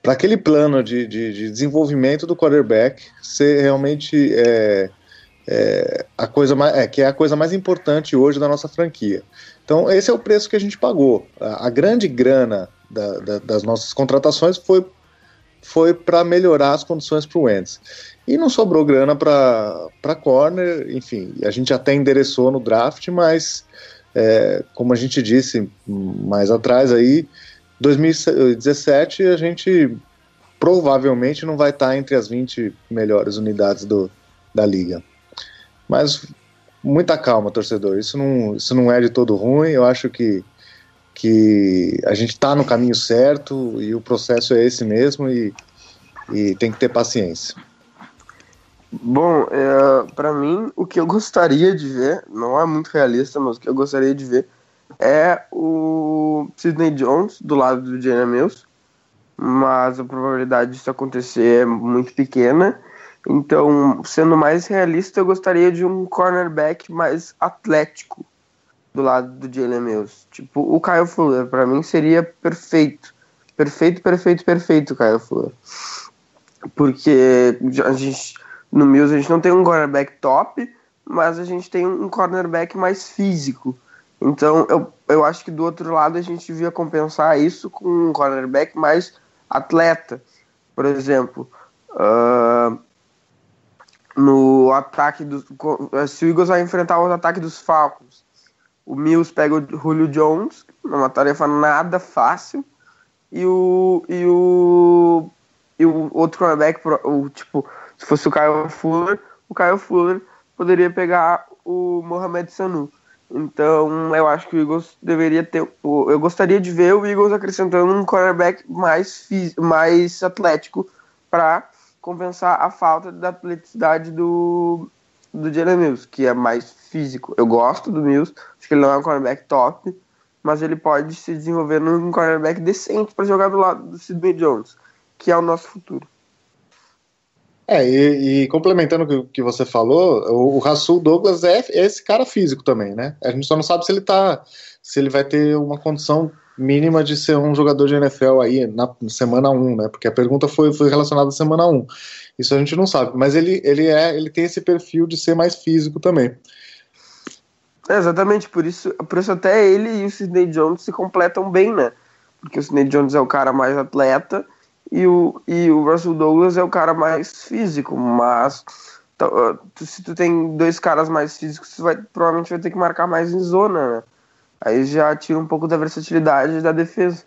aquele plano de, de, de, desenvolvimento do quarterback ser realmente é, é, a coisa mais, é, que é a coisa mais importante hoje da nossa franquia. Então esse é o preço que a gente pagou. A, a grande grana da, da, das nossas contratações foi foi para melhorar as condições para o Wentz. E não sobrou grana para corner, enfim, a gente até endereçou no draft, mas é, como a gente disse mais atrás aí, 2017 a gente provavelmente não vai estar entre as 20 melhores unidades do, da liga. Mas muita calma, torcedor. Isso não, isso não é de todo ruim. Eu acho que, que a gente está no caminho certo e o processo é esse mesmo e, e tem que ter paciência. Bom, é, para mim, o que eu gostaria de ver, não é muito realista, mas o que eu gostaria de ver é o Sidney Jones do lado do Jalen Mills, mas a probabilidade disso acontecer é muito pequena. Então, sendo mais realista, eu gostaria de um cornerback mais atlético do lado do Jalen Mills. Tipo, o Kyle Fuller, para mim, seria perfeito. Perfeito, perfeito, perfeito, Kyle Fuller. Porque a gente no Mills a gente não tem um cornerback top, mas a gente tem um cornerback mais físico. Então eu, eu acho que do outro lado a gente devia compensar isso com um cornerback mais atleta. Por exemplo, uh, no ataque do. Se o Eagles vai enfrentar o ataque dos Falcons, o Mills pega o Julio Jones, uma tarefa nada fácil, e o. E o, e o outro cornerback, o, tipo, se fosse o Kyle Fuller, o Kyle Fuller poderia pegar o Mohamed Sanu. Então, eu acho que o Eagles deveria ter. Eu gostaria de ver o Eagles acrescentando um quarterback mais, mais atlético para compensar a falta da atleticidade do, do Jalen Mills, que é mais físico. Eu gosto do Mills, acho que ele não é um quarterback top, mas ele pode se desenvolver num quarterback decente para jogar do lado do Sidney Jones. que é o nosso futuro. É, e, e complementando o que, que você falou, o, o Rasul Douglas é, é esse cara físico também, né? A gente só não sabe se ele tá. se ele vai ter uma condição mínima de ser um jogador de NFL aí na semana 1, né? Porque a pergunta foi, foi relacionada à semana 1. Isso a gente não sabe, mas ele, ele é ele tem esse perfil de ser mais físico também. É, exatamente, por isso, por isso até ele e o Sidney Jones se completam bem, né? Porque o Sidney Jones é o cara mais atleta e o, e o Russell Douglas é o cara mais físico, mas tá, se tu tem dois caras mais físicos, tu vai, provavelmente vai ter que marcar mais em zona, né? Aí já tira um pouco da versatilidade da defesa.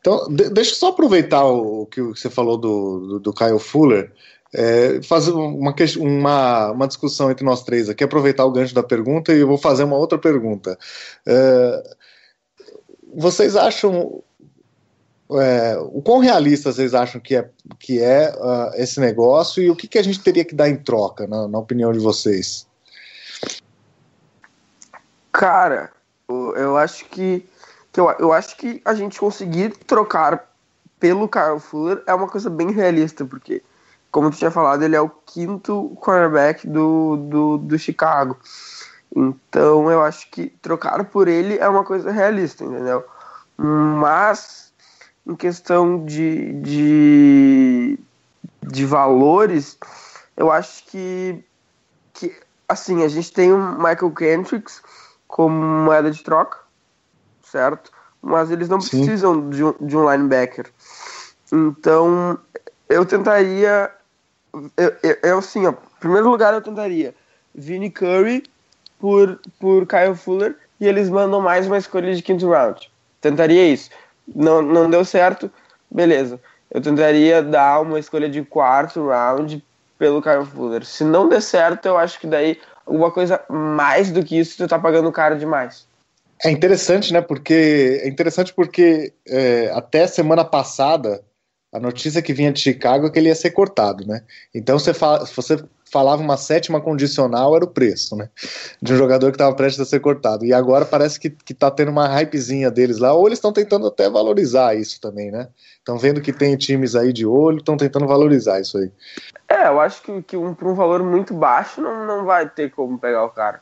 Então, de, deixa eu só aproveitar o, o que você falou do, do, do Kyle Fuller, é, fazer uma, uma, uma discussão entre nós três aqui, aproveitar o gancho da pergunta e eu vou fazer uma outra pergunta. É, vocês acham é, o quão realista vocês acham que é, que é uh, esse negócio e o que, que a gente teria que dar em troca, na, na opinião de vocês? Cara, eu acho que, que eu, eu acho que a gente conseguir trocar pelo Kyle Fuller é uma coisa bem realista, porque, como tu tinha falado, ele é o quinto cornerback do, do, do Chicago. Então eu acho que trocar por ele é uma coisa realista, entendeu? Mas em questão de, de, de valores, eu acho que, que assim, a gente tem o Michael Kendricks como moeda de troca, certo? Mas eles não Sim. precisam de um, de um linebacker. Então, eu tentaria. Eu, eu, eu assim, ó, em primeiro lugar, eu tentaria Vinnie Curry por, por Kyle Fuller e eles mandam mais uma escolha de quinto round. Tentaria isso. Não, não deu certo, beleza. Eu tentaria dar uma escolha de quarto round pelo Kyle Fuller. Se não der certo, eu acho que daí alguma coisa mais do que isso, tu tá pagando caro demais. É interessante, né? Porque é interessante porque é, até semana passada a notícia que vinha de Chicago é que ele ia ser cortado, né? Então você fala, você falava uma sétima condicional era o preço, né? De um jogador que estava prestes a ser cortado. E agora parece que, que tá tendo uma hypezinha deles lá, ou eles estão tentando até valorizar isso também, né? Estão vendo que tem times aí de olho, estão tentando valorizar isso aí. É, eu acho que, que um, por um valor muito baixo não, não vai ter como pegar o cara.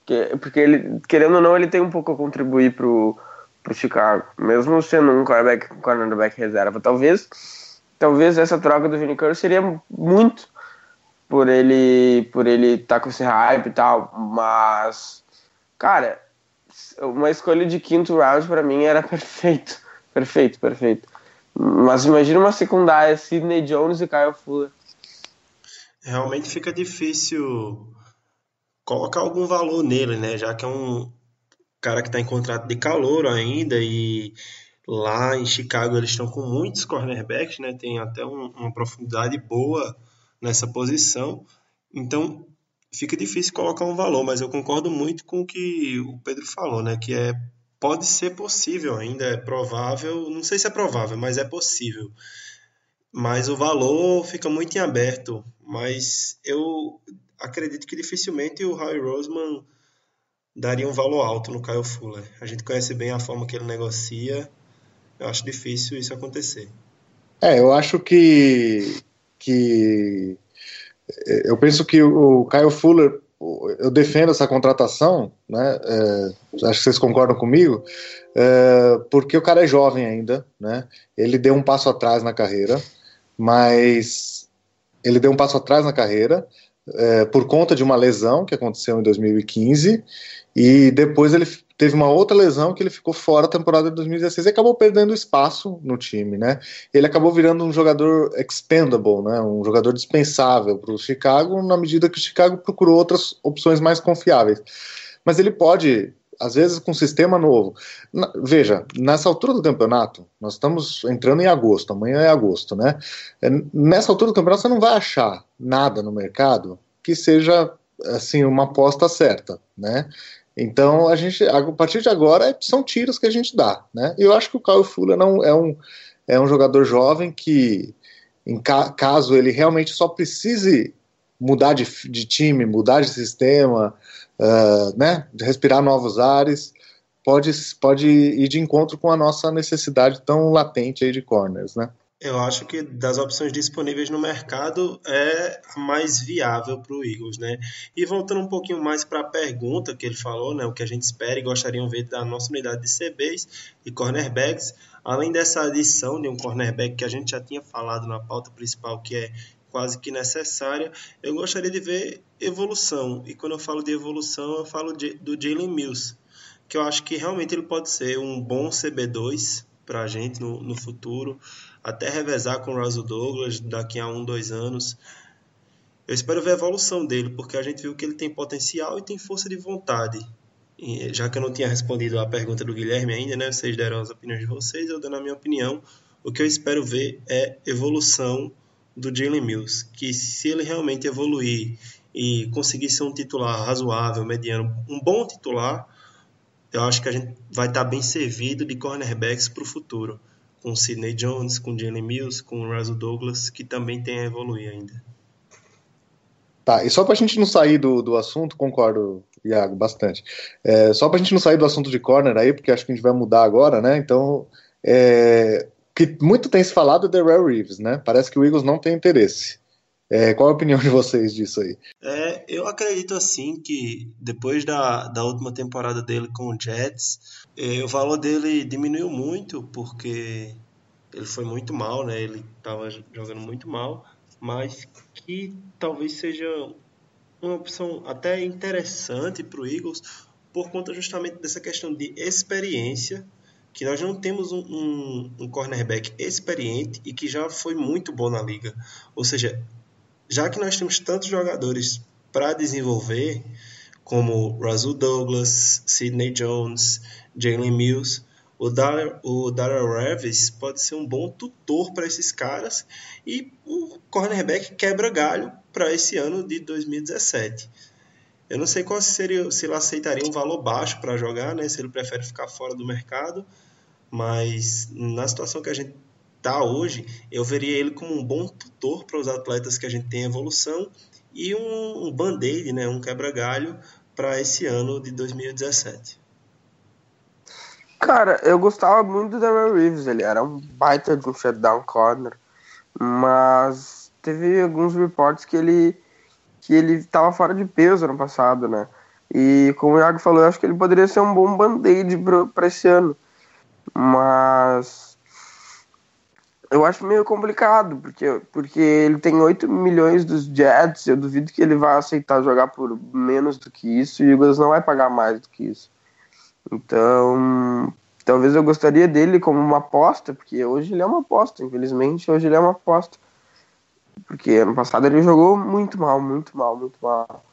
Porque, porque ele, querendo ou não, ele tem um pouco a contribuir pro, pro Chicago. Mesmo sendo um cornerback, cornerback reserva. Talvez, talvez essa troca do Vinny Curry seria muito por ele por ele estar tá com esse hype e tal, mas cara, uma escolha de quinto round para mim era <laughs> perfeito, perfeito, perfeito. Mas imagina uma secundária Sidney Jones e Kyle Fuller. Realmente fica difícil colocar algum valor nele, né? Já que é um cara que está em contrato de calor ainda e lá em Chicago eles estão com muitos cornerbacks, né? Tem até um, uma profundidade boa nessa posição. Então fica difícil colocar um valor, mas eu concordo muito com o que o Pedro falou, né? Que é pode ser possível ainda, é provável, não sei se é provável, mas é possível. Mas o valor fica muito em aberto. Mas eu acredito que dificilmente o Harry Roseman daria um valor alto no Kyle Fuller. A gente conhece bem a forma que ele negocia. Eu acho difícil isso acontecer. É, eu acho que que é, eu penso que o Kyle Fuller, eu defendo essa contratação, né? É, acho que vocês concordam comigo, é, porque o cara é jovem ainda, né? Ele deu um passo atrás na carreira, mas ele deu um passo atrás na carreira é, por conta de uma lesão que aconteceu em 2015 e depois ele teve uma outra lesão que ele ficou fora da temporada de 2016 e acabou perdendo espaço no time, né? Ele acabou virando um jogador expendable, né? Um jogador dispensável para o Chicago na medida que o Chicago procurou outras opções mais confiáveis. Mas ele pode às vezes com um sistema novo. Na, veja, nessa altura do campeonato, nós estamos entrando em agosto, amanhã é agosto, né? É, nessa altura do campeonato você não vai achar nada no mercado que seja assim uma aposta certa, né? Então, a gente, a partir de agora, são tiros que a gente dá, né? E eu acho que o Kyle Fuller não é um, é um jogador jovem que, em ca caso ele realmente só precise mudar de, de time, mudar de sistema, uh, né? De respirar novos ares, pode, pode ir de encontro com a nossa necessidade tão latente aí de corners, né? Eu acho que das opções disponíveis no mercado é a mais viável para o Eagles, né? E voltando um pouquinho mais para a pergunta que ele falou, né? O que a gente espera e gostariam ver da nossa unidade de CBs e cornerbacks, além dessa adição de um cornerback que a gente já tinha falado na pauta principal, que é quase que necessária, eu gostaria de ver evolução. E quando eu falo de evolução, eu falo de, do Jalen Mills, que eu acho que realmente ele pode ser um bom CB2 para a gente no, no futuro até revezar com o Russell Douglas daqui a um, dois anos. Eu espero ver a evolução dele, porque a gente viu que ele tem potencial e tem força de vontade. E, já que eu não tinha respondido a pergunta do Guilherme ainda, né? Vocês deram as opiniões de vocês, eu dando a minha opinião. O que eu espero ver é evolução do Jalen Mills, que se ele realmente evoluir e conseguir ser um titular razoável, mediano, um bom titular, eu acho que a gente vai estar bem servido de cornerbacks para o futuro com Sidney Jones, com Jalen Mills, com Russell Douglas, que também tem a evoluir ainda. Tá, e só para a gente não sair do, do assunto, concordo, Iago, bastante. É, só para a gente não sair do assunto de corner aí, porque acho que a gente vai mudar agora, né? Então, é, que muito tem se falado de Rare Reeves, né? Parece que o Eagles não tem interesse. É, qual a opinião de vocês disso aí? É, eu acredito assim que depois da, da última temporada dele com o Jets, é, o valor dele diminuiu muito porque ele foi muito mal, né? Ele estava jogando muito mal, mas que talvez seja uma opção até interessante para o Eagles por conta justamente dessa questão de experiência que nós não temos um, um, um, cornerback experiente e que já foi muito bom na liga. Ou seja, já que nós temos tantos jogadores para desenvolver, como Russell Douglas, Sidney Jones, Jalen Mills, o Dara Revis pode ser um bom tutor para esses caras e o cornerback quebra galho para esse ano de 2017. Eu não sei qual seria, se ele aceitaria um valor baixo para jogar, né, se ele prefere ficar fora do mercado, mas na situação que a gente está hoje, eu veria ele como um bom tutor para os atletas que a gente tem evolução e um, um band-aid, né, um quebra-galho para esse ano de 2017. Cara, eu gostava muito do Darrell Reeves, ele era um baita de um shutdown corner, mas teve alguns reportes que ele que ele estava fora de peso ano passado, né? E como o Iago falou, eu acho que ele poderia ser um bom band-aid para esse ano. Mas eu acho meio complicado, porque, porque ele tem 8 milhões dos Jets, eu duvido que ele vai aceitar jogar por menos do que isso, e o Eagles não vai pagar mais do que isso. Então, talvez eu gostaria dele como uma aposta, porque hoje ele é uma aposta, infelizmente, hoje ele é uma aposta. Porque ano passado ele jogou muito mal, muito mal, muito mal.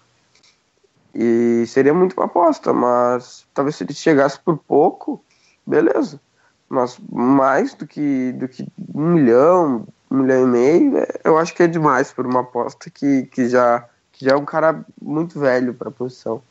E seria muito uma aposta, mas talvez se ele chegasse por pouco, beleza mas mais do que, do que um milhão, um milhão e meio, é, eu acho que é demais por uma aposta que, que, já, que já é um cara muito velho para a posição.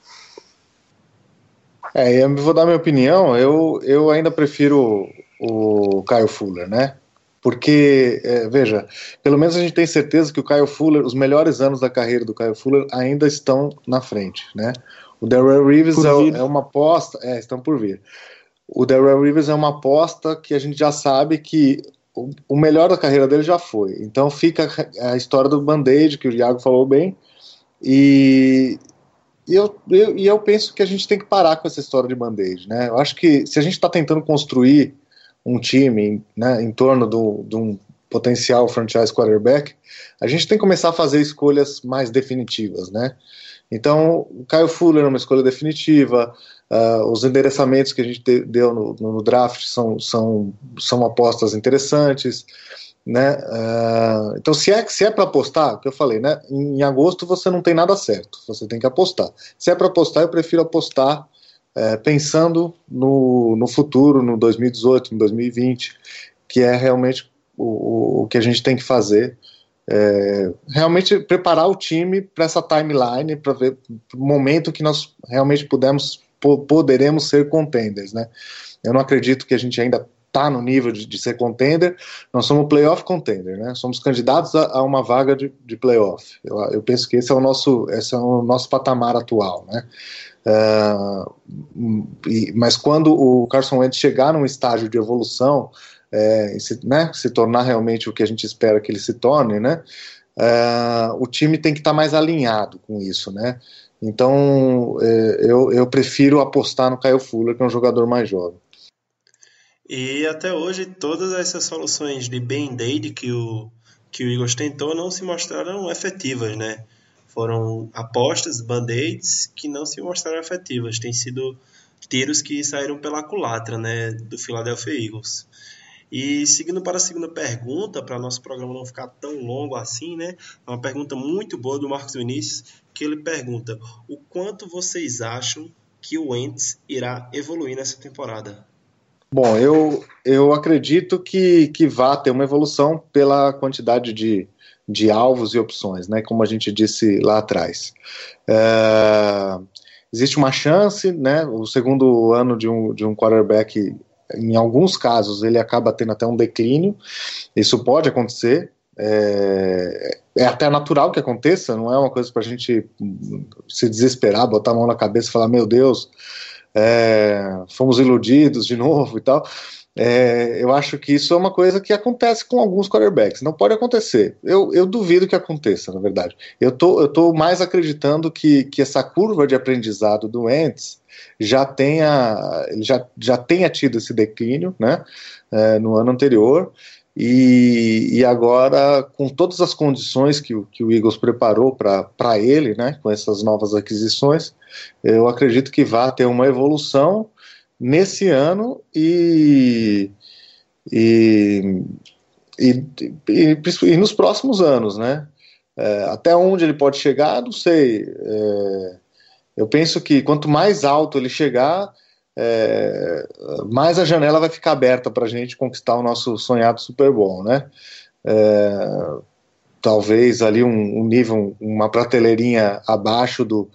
É, eu vou dar minha opinião, eu, eu ainda prefiro o, o Caio Fuller, né? Porque, é, veja, pelo menos a gente tem certeza que o Caio Fuller, os melhores anos da carreira do Caio Fuller ainda estão na frente, né? O Darrell Reeves é, é, uma aposta, é, estão por vir. O Darrell Rivers é uma aposta que a gente já sabe que o, melhor da carreira dele já foi. Então fica a história do band-aid, que o Iago falou bem, e, e eu, eu, e eu penso que a gente tem que parar com essa história de band-aid. Né? Eu acho que se a gente está tentando construir um time né, em torno do, de um potencial franchise quarterback, a gente tem que começar a fazer escolhas mais definitivas. Né? Então, o Kyle Fuller é uma escolha definitiva, Uh, os endereçamentos que a gente deu no, no, draft são, são, são apostas interessantes. Né? Uh, então, se é, se é para apostar, o que eu falei, né? Em, em, agosto você não tem nada certo, você tem que apostar. Se é para apostar, eu prefiro apostar é, pensando no, no futuro, no 2018, no 2020, que é realmente o, o que a gente tem que fazer. É, realmente preparar o time para essa timeline, para ver o momento que nós realmente pudemos poderemos ser contenders, né? Eu não acredito que a gente ainda está no nível de, de, ser contender, nós somos playoff contender, né? Somos candidatos a, a uma vaga de, de playoff. Eu, eu, penso que esse é o nosso, esse é o nosso patamar atual, né? Uh, e, mas quando o Carson Wentz chegar num estágio de evolução, é, se, né, se tornar realmente o que a gente espera que ele se torne, né, é, o time tem que estar tá mais alinhado com isso, né? Então é, eu, eu prefiro apostar no Kyle Fuller, que é um jogador mais jovem. E até hoje todas essas soluções de band-aid que o, que o Eagles tentou não se mostraram efetivas, né? Foram apostas, band-aids que não se mostraram efetivas. Tem sido tiros que saíram pela culatra, né, do Philadelphia Eagles. E seguindo para a segunda pergunta, para nosso programa não ficar tão longo assim, né? É uma pergunta muito boa do Marcos Vinícius, que ele pergunta: o quanto vocês acham que o Wentz irá evoluir nessa temporada? Bom, eu, eu acredito que, que vá ter uma evolução pela quantidade de, de alvos e opções, né? Como a gente disse lá atrás. É, existe uma chance, né? O segundo ano de um, de um quarterback, em alguns casos, ele acaba tendo até um declínio. Isso pode acontecer. É, é até natural que aconteça, não é uma coisa para a gente se desesperar, botar a mão na cabeça e falar: meu Deus, é, fomos iludidos de novo e tal. É, eu acho que isso é uma coisa que acontece com alguns quarterbacks. Não pode acontecer. Eu, eu duvido que aconteça, na verdade. Eu tô, eu tô mais acreditando que, que essa curva de aprendizado do Ents já tenha, já, já tenha tido esse declínio né, é, no ano anterior. E, e, agora, com todas as condições que, que o Eagles preparou para ele, né, com essas novas aquisições, eu acredito que vai ter uma evolução nesse ano e, e, e, e nos próximos anos, né? É, até onde ele pode chegar, não sei. É, eu penso que quanto mais alto ele chegar, é, mais a janela vai ficar aberta para a gente conquistar o nosso sonhado Super Bowl, né? É, talvez ali um, um, nível, uma prateleirinha abaixo do,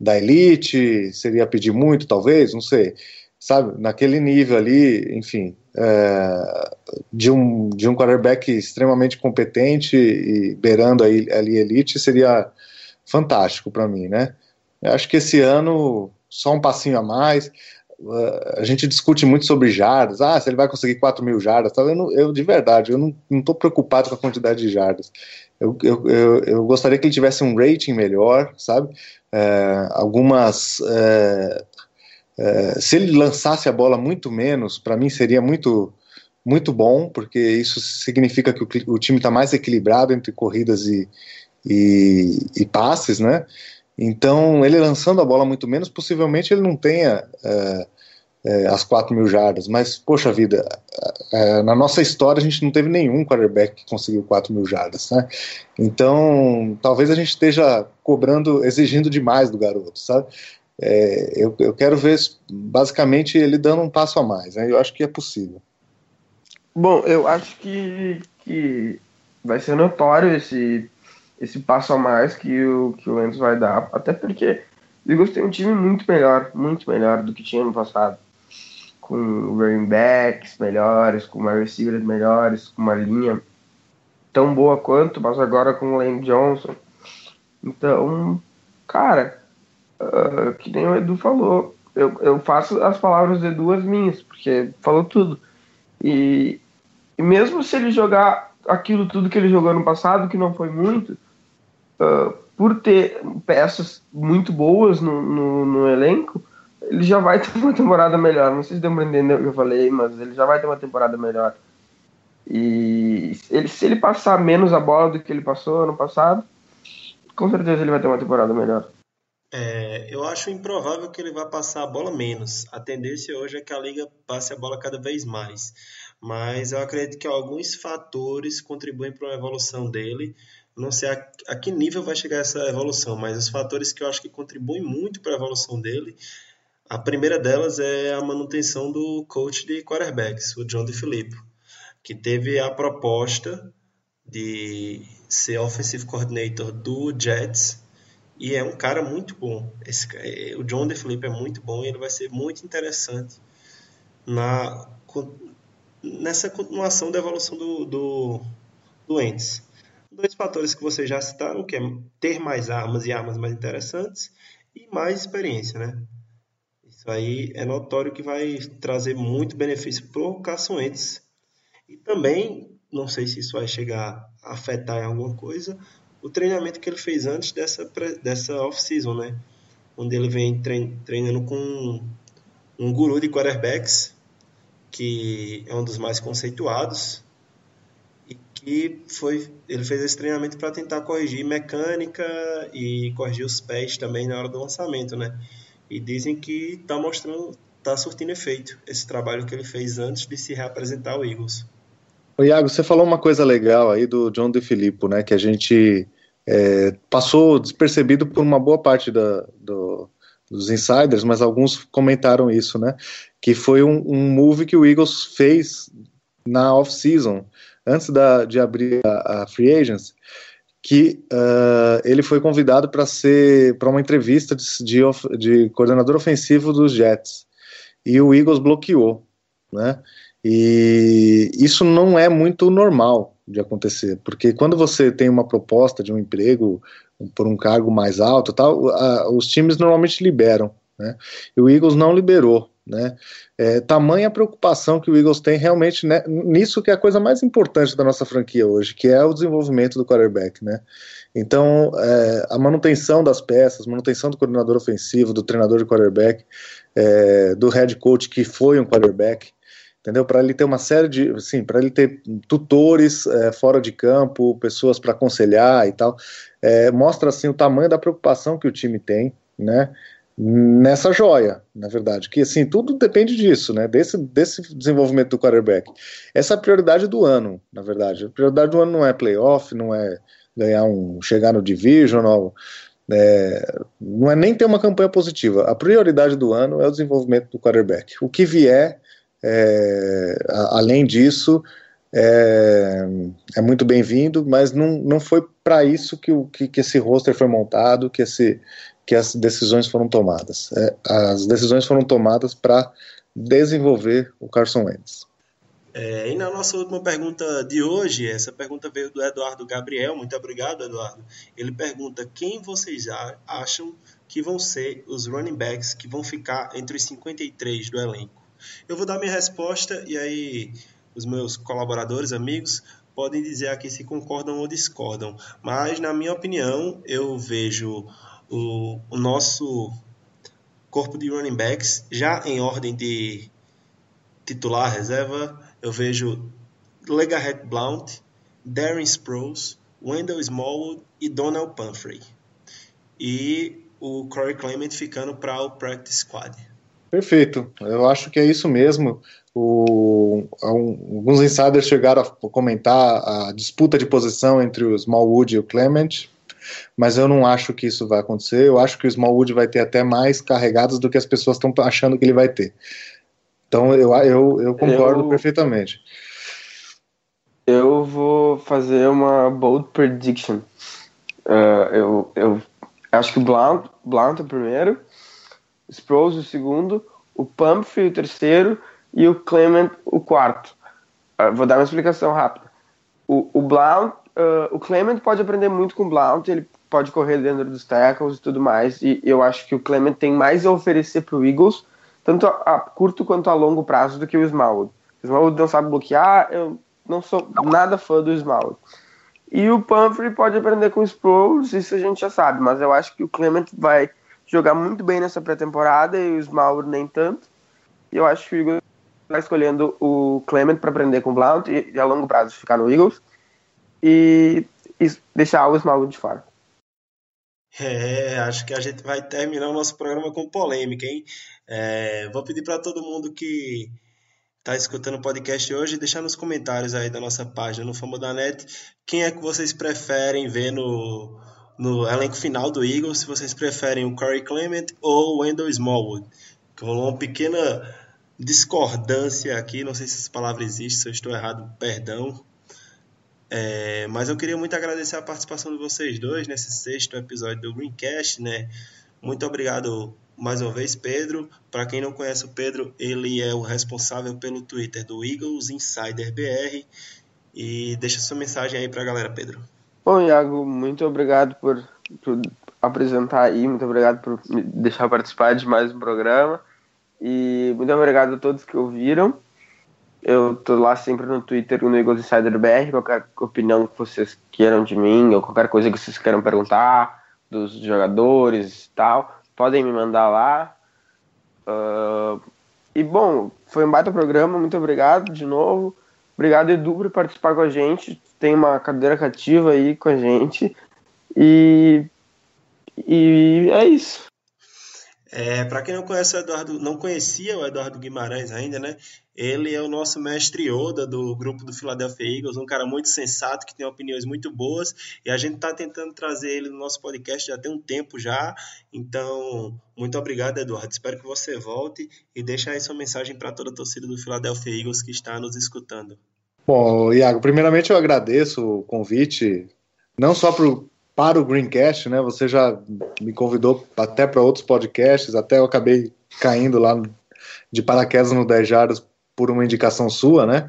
da elite, seria pedir muito, talvez, não sei sabe, naquele nível ali, enfim, é, de, um, de um quarterback extremamente competente e beirando aí, ali elite seria fantástico para mim, né? Eu acho que esse ano só um passinho a mais. Uh, a gente discute muito sobre jardas, ah, se ele vai conseguir 4 mil jardas, tá? eu, eu de verdade, eu não estou preocupado com a quantidade de jardas. Eu, eu, eu, eu, gostaria que ele tivesse um rating melhor, sabe? É, algumas é, se ele lançasse a bola muito menos, para mim seria muito muito bom, porque isso significa que o, o time está mais equilibrado entre corridas e, e, e, passes, né? Então, ele lançando a bola muito menos, possivelmente ele não tenha é, é, as 4 mil jardas, mas, poxa vida, é, na nossa história a gente não teve nenhum quarterback que conseguiu 4 mil jardas, né? Então, talvez a gente esteja cobrando, exigindo demais do garoto, sabe? é, eu, eu quero ver basicamente ele dando um passo a mais. Né? Eu acho que é possível. Bom, eu acho que, que vai ser notório esse, esse passo a mais que o, que o Enzo vai dar, até porque o Eagles tem um time muito melhor, muito melhor do que tinha no passado. Com running backs melhores, com uma receivers melhores, com uma linha tão boa quanto, mas agora com o Lane Johnson. Então, cara, uh, que nem o Edu falou, eu, eu faço as palavras do Edu as minhas, porque falou tudo. E, e mesmo se ele jogar aquilo tudo que ele jogou no passado, que não foi muito, uh, por ter peças muito boas no, no, no, elenco, ele já vai <laughs> ter uma temporada melhor. Não sei se deu pra entender o que eu falei, mas ele já vai ter uma temporada melhor. E ele, se ele passar menos a bola do que ele passou ano passado, com certeza ele vai ter uma temporada melhor. É, eu acho improvável que ele vá passar a bola menos. A tendência hoje é que a liga passe a bola cada vez mais. Mas eu acredito que alguns fatores contribuem para a evolução dele. Não sei a, a, que nível vai chegar essa evolução, mas os fatores que eu acho que contribuem muito para a evolução dele, a primeira delas é a manutenção do coach de quarterbacks, o John DeFilippo, que teve a proposta de ser offensive coordinator do Jets e é um cara muito bom. Esse, é, o John DeFilippo é muito bom e ele vai ser muito interessante na, nessa continuação da evolução do, do, do Ents. Dois fatores que vocês já citaram, que é ter mais armas e armas mais interessantes e mais experiência, né? Isso aí é notório que vai trazer muito benefício para o Wentz. E também, não sei se isso vai chegar a afetar em alguma coisa, o treinamento que ele fez antes dessa, dessa off-season, né? Onde ele vem treinando com um guru de quarterbacks, que é um dos mais conceituados, e que foi, ele fez esse treinamento para tentar corrigir mecânica e corrigir os pés também na hora do lançamento, né? E dizem que está mostrando, está surtindo efeito esse trabalho que ele fez antes de se reapresentar ao Eagles. O Iago, você falou uma coisa legal aí do John DeFilippo, né? Que a gente é, passou despercebido por uma boa parte da, do, dos insiders, mas alguns comentaram isso, né? Que foi um, um move que o Eagles fez na off-season, antes da, de abrir a, a free agents, que uh, ele foi convidado para ser para uma entrevista de, de, de, coordenador ofensivo dos Jets e o Eagles bloqueou, né? E isso não é muito normal de acontecer, porque quando você tem uma proposta de um emprego por um cargo mais alto, tal, a, os times normalmente liberam, né? E o Eagles não liberou, né? É, tamanha preocupação que o Eagles tem realmente né, nisso que é a coisa mais importante da nossa franquia hoje, que é o desenvolvimento do quarterback, né? Então, é, a manutenção das peças, manutenção do coordenador ofensivo, do treinador de quarterback, é, do head coach que foi um quarterback, entendeu? Para ele ter uma série de, assim, para ele ter tutores é, fora de campo, pessoas para aconselhar e tal, é, mostra assim o tamanho da preocupação que o time tem, né? Nessa joia, na verdade, que assim tudo depende disso, né? Desse, desse desenvolvimento do quarterback. Essa é a prioridade do ano, na verdade. A prioridade do ano não é playoff, não é ganhar um, chegar no divisional, é, não é nem ter uma campanha positiva. A prioridade do ano é o desenvolvimento do quarterback. O que vier é, a, além disso, é, é muito bem-vindo, mas não, não foi para isso que, o, que, que, esse roster foi montado, que, esse, que as decisões foram tomadas. É, as decisões foram tomadas para desenvolver o Carson Wentz. É, e na nossa última pergunta de hoje, essa pergunta veio do Eduardo Gabriel. Muito obrigado, Eduardo. Ele pergunta: quem vocês acham que vão ser os running backs que vão ficar entre os 53 do elenco? Eu vou dar minha resposta e aí os meus colaboradores, amigos, podem dizer aqui se concordam ou discordam. Mas, na minha opinião, eu vejo o, o nosso corpo de running backs já em ordem de titular, reserva. Eu vejo Legarrette Blount, Darren Sproles, Wendell Smallwood e Donald Pumphrey. E o Corey Clement ficando para o practice squad. Perfeito, eu acho que é isso mesmo. O, alguns insiders chegaram a comentar a disputa de posição entre o Smallwood e o Clement, mas eu não acho que isso vai acontecer. Eu acho que o Smallwood vai ter até mais carregados do que as pessoas estão achando que ele vai ter. Então eu, eu, eu concordo eu, perfeitamente. Eu vou fazer uma bold prediction. Uh, eu, eu acho que o Blount, Blount é o primeiro, Sproles o segundo, o Pumphrey o terceiro e o Clement o quarto. Uh, vou dar uma explicação rápida. O, o Blount, uh, o Clement pode aprender muito com o Blount, ele pode correr dentro dos tackles e tudo mais, e eu acho que o Clement tem mais a oferecer para o Eagles, tanto a, a, curto quanto a longo prazo, do que o Smallwood. O Smallwood não sabe bloquear, eu não sou nada fã do Smallwood. E o Pumphrey pode aprender com o Sproles, isso a gente já sabe, mas eu acho que o Clement vai jogar muito bem nessa pré-temporada e o Smallwood nem tanto. E eu acho que o Eagles está escolhendo o Clement para aprender com o Blount e, e, a longo prazo ficar no Eagles e, e deixar o Smallwood de fora. É, acho que a gente vai terminar o nosso programa com polêmica, hein? É, vou pedir para todo mundo que está escutando o podcast hoje deixar nos comentários aí da nossa página no Fama da Net quem é que vocês preferem ver no, no elenco final do Eagles, se vocês preferem o Corey Clement ou o Wendell Smallwood. Rolou uma pequena discordância aqui, não sei se essa palavra existe, se eu estou errado, perdão. É, mas eu queria muito agradecer a participação de vocês dois nesse sexto episódio do Greencast, né? Muito obrigado mais uma vez, Pedro. Para quem não conhece o Pedro, ele é o responsável pelo Twitter do Eagles Insider BR. E deixa sua mensagem aí para a galera, Pedro. Bom, Iago, muito obrigado por, por, apresentar aí, muito obrigado por me deixar participar de mais um programa. muito obrigado a todos que ouviram. Eu tô lá sempre no Twitter, no Eagles Insider BR, qualquer opinião que vocês queiram de mim, ou qualquer coisa que vocês queiram perguntar dos jogadores e tal, podem me mandar lá. Uh, e bom, foi um baita programa, muito obrigado de novo. Obrigado, Edu, por participar com a gente. Tem uma cadeira cativa aí com a gente. E, e é isso. É, para quem não conhece o Eduardo, não conhecia o Eduardo Guimarães ainda, né? Ele é o nosso mestre Oda do grupo do Philadelphia Eagles, um cara muito sensato que tem opiniões muito boas e a gente está tentando trazer ele no nosso podcast já tem um tempo já. Então, muito obrigado, Eduardo. Espero que você volte e deixe aí sua mensagem para toda a torcida do Philadelphia Eagles que está nos escutando. Bom, Iago, primeiramente eu agradeço o convite, não só pro, para o Greencast, né? Você já me convidou até para outros podcasts, até eu acabei caindo lá de paraquedas no 10 Jardas por uma indicação sua, né?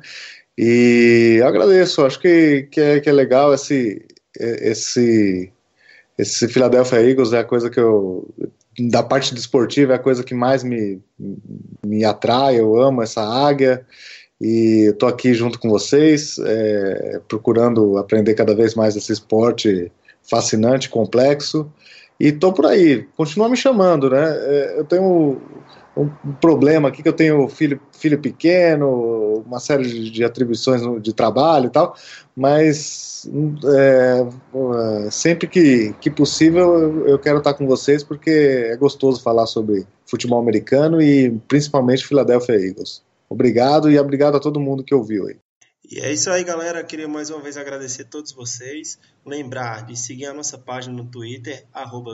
E agradeço, acho que, que, é, que é legal esse, esse, esse Philadelphia Eagles é a coisa que eu, da parte desportiva, é a coisa que mais me, me atrai, eu amo essa águia, e estou aqui junto com vocês, é, procurando aprender cada vez mais esse esporte fascinante, complexo, e estou por aí, continua me chamando, né? É, eu tenho um problema aqui que eu tenho filho, filho pequeno, uma série de, de atribuições de trabalho e tal, mas é, sempre que, que possível eu quero estar com vocês porque é gostoso falar sobre futebol americano e principalmente Philadelphia Eagles. Obrigado e obrigado a todo mundo que ouviu aí. E é isso aí, galera. Queria mais uma vez agradecer a todos vocês. Lembrar de seguir a nossa página no Twitter,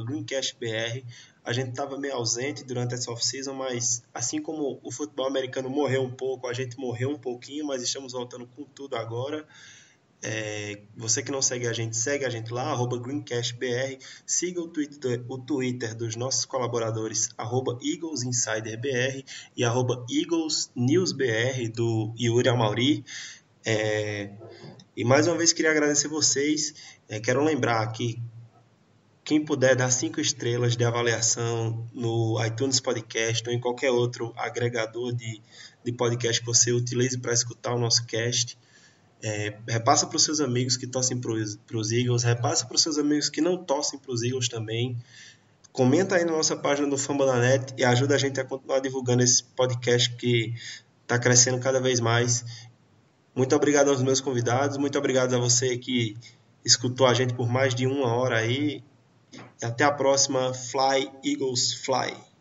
GreencastBR. A gente estava meio ausente durante essa off-season, mas assim como o futebol americano morreu um pouco, a gente morreu um pouquinho, mas estamos voltando com tudo agora. É, você que não segue a gente, segue a gente lá, GreencastBR. Siga o Twitter, o Twitter dos nossos colaboradores, EaglesInsiderBR e EaglesNewsBR do Yuri Amauri. É, e mais uma vez queria agradecer vocês. É, quero lembrar que quem puder dar cinco estrelas de avaliação no iTunes Podcast ou em qualquer outro agregador de, de podcast que você utilize para escutar o nosso cast. É, repassa para os seus amigos que torcem para os Eagles, repassa para os seus amigos que não torcem para os Eagles também. Comenta aí na nossa página do Fambonanet e ajuda a gente a continuar divulgando esse podcast que está crescendo cada vez mais muito obrigado aos meus convidados, muito obrigado a você que escutou a gente por mais de uma hora aí. E até a próxima. Fly, Eagles, Fly.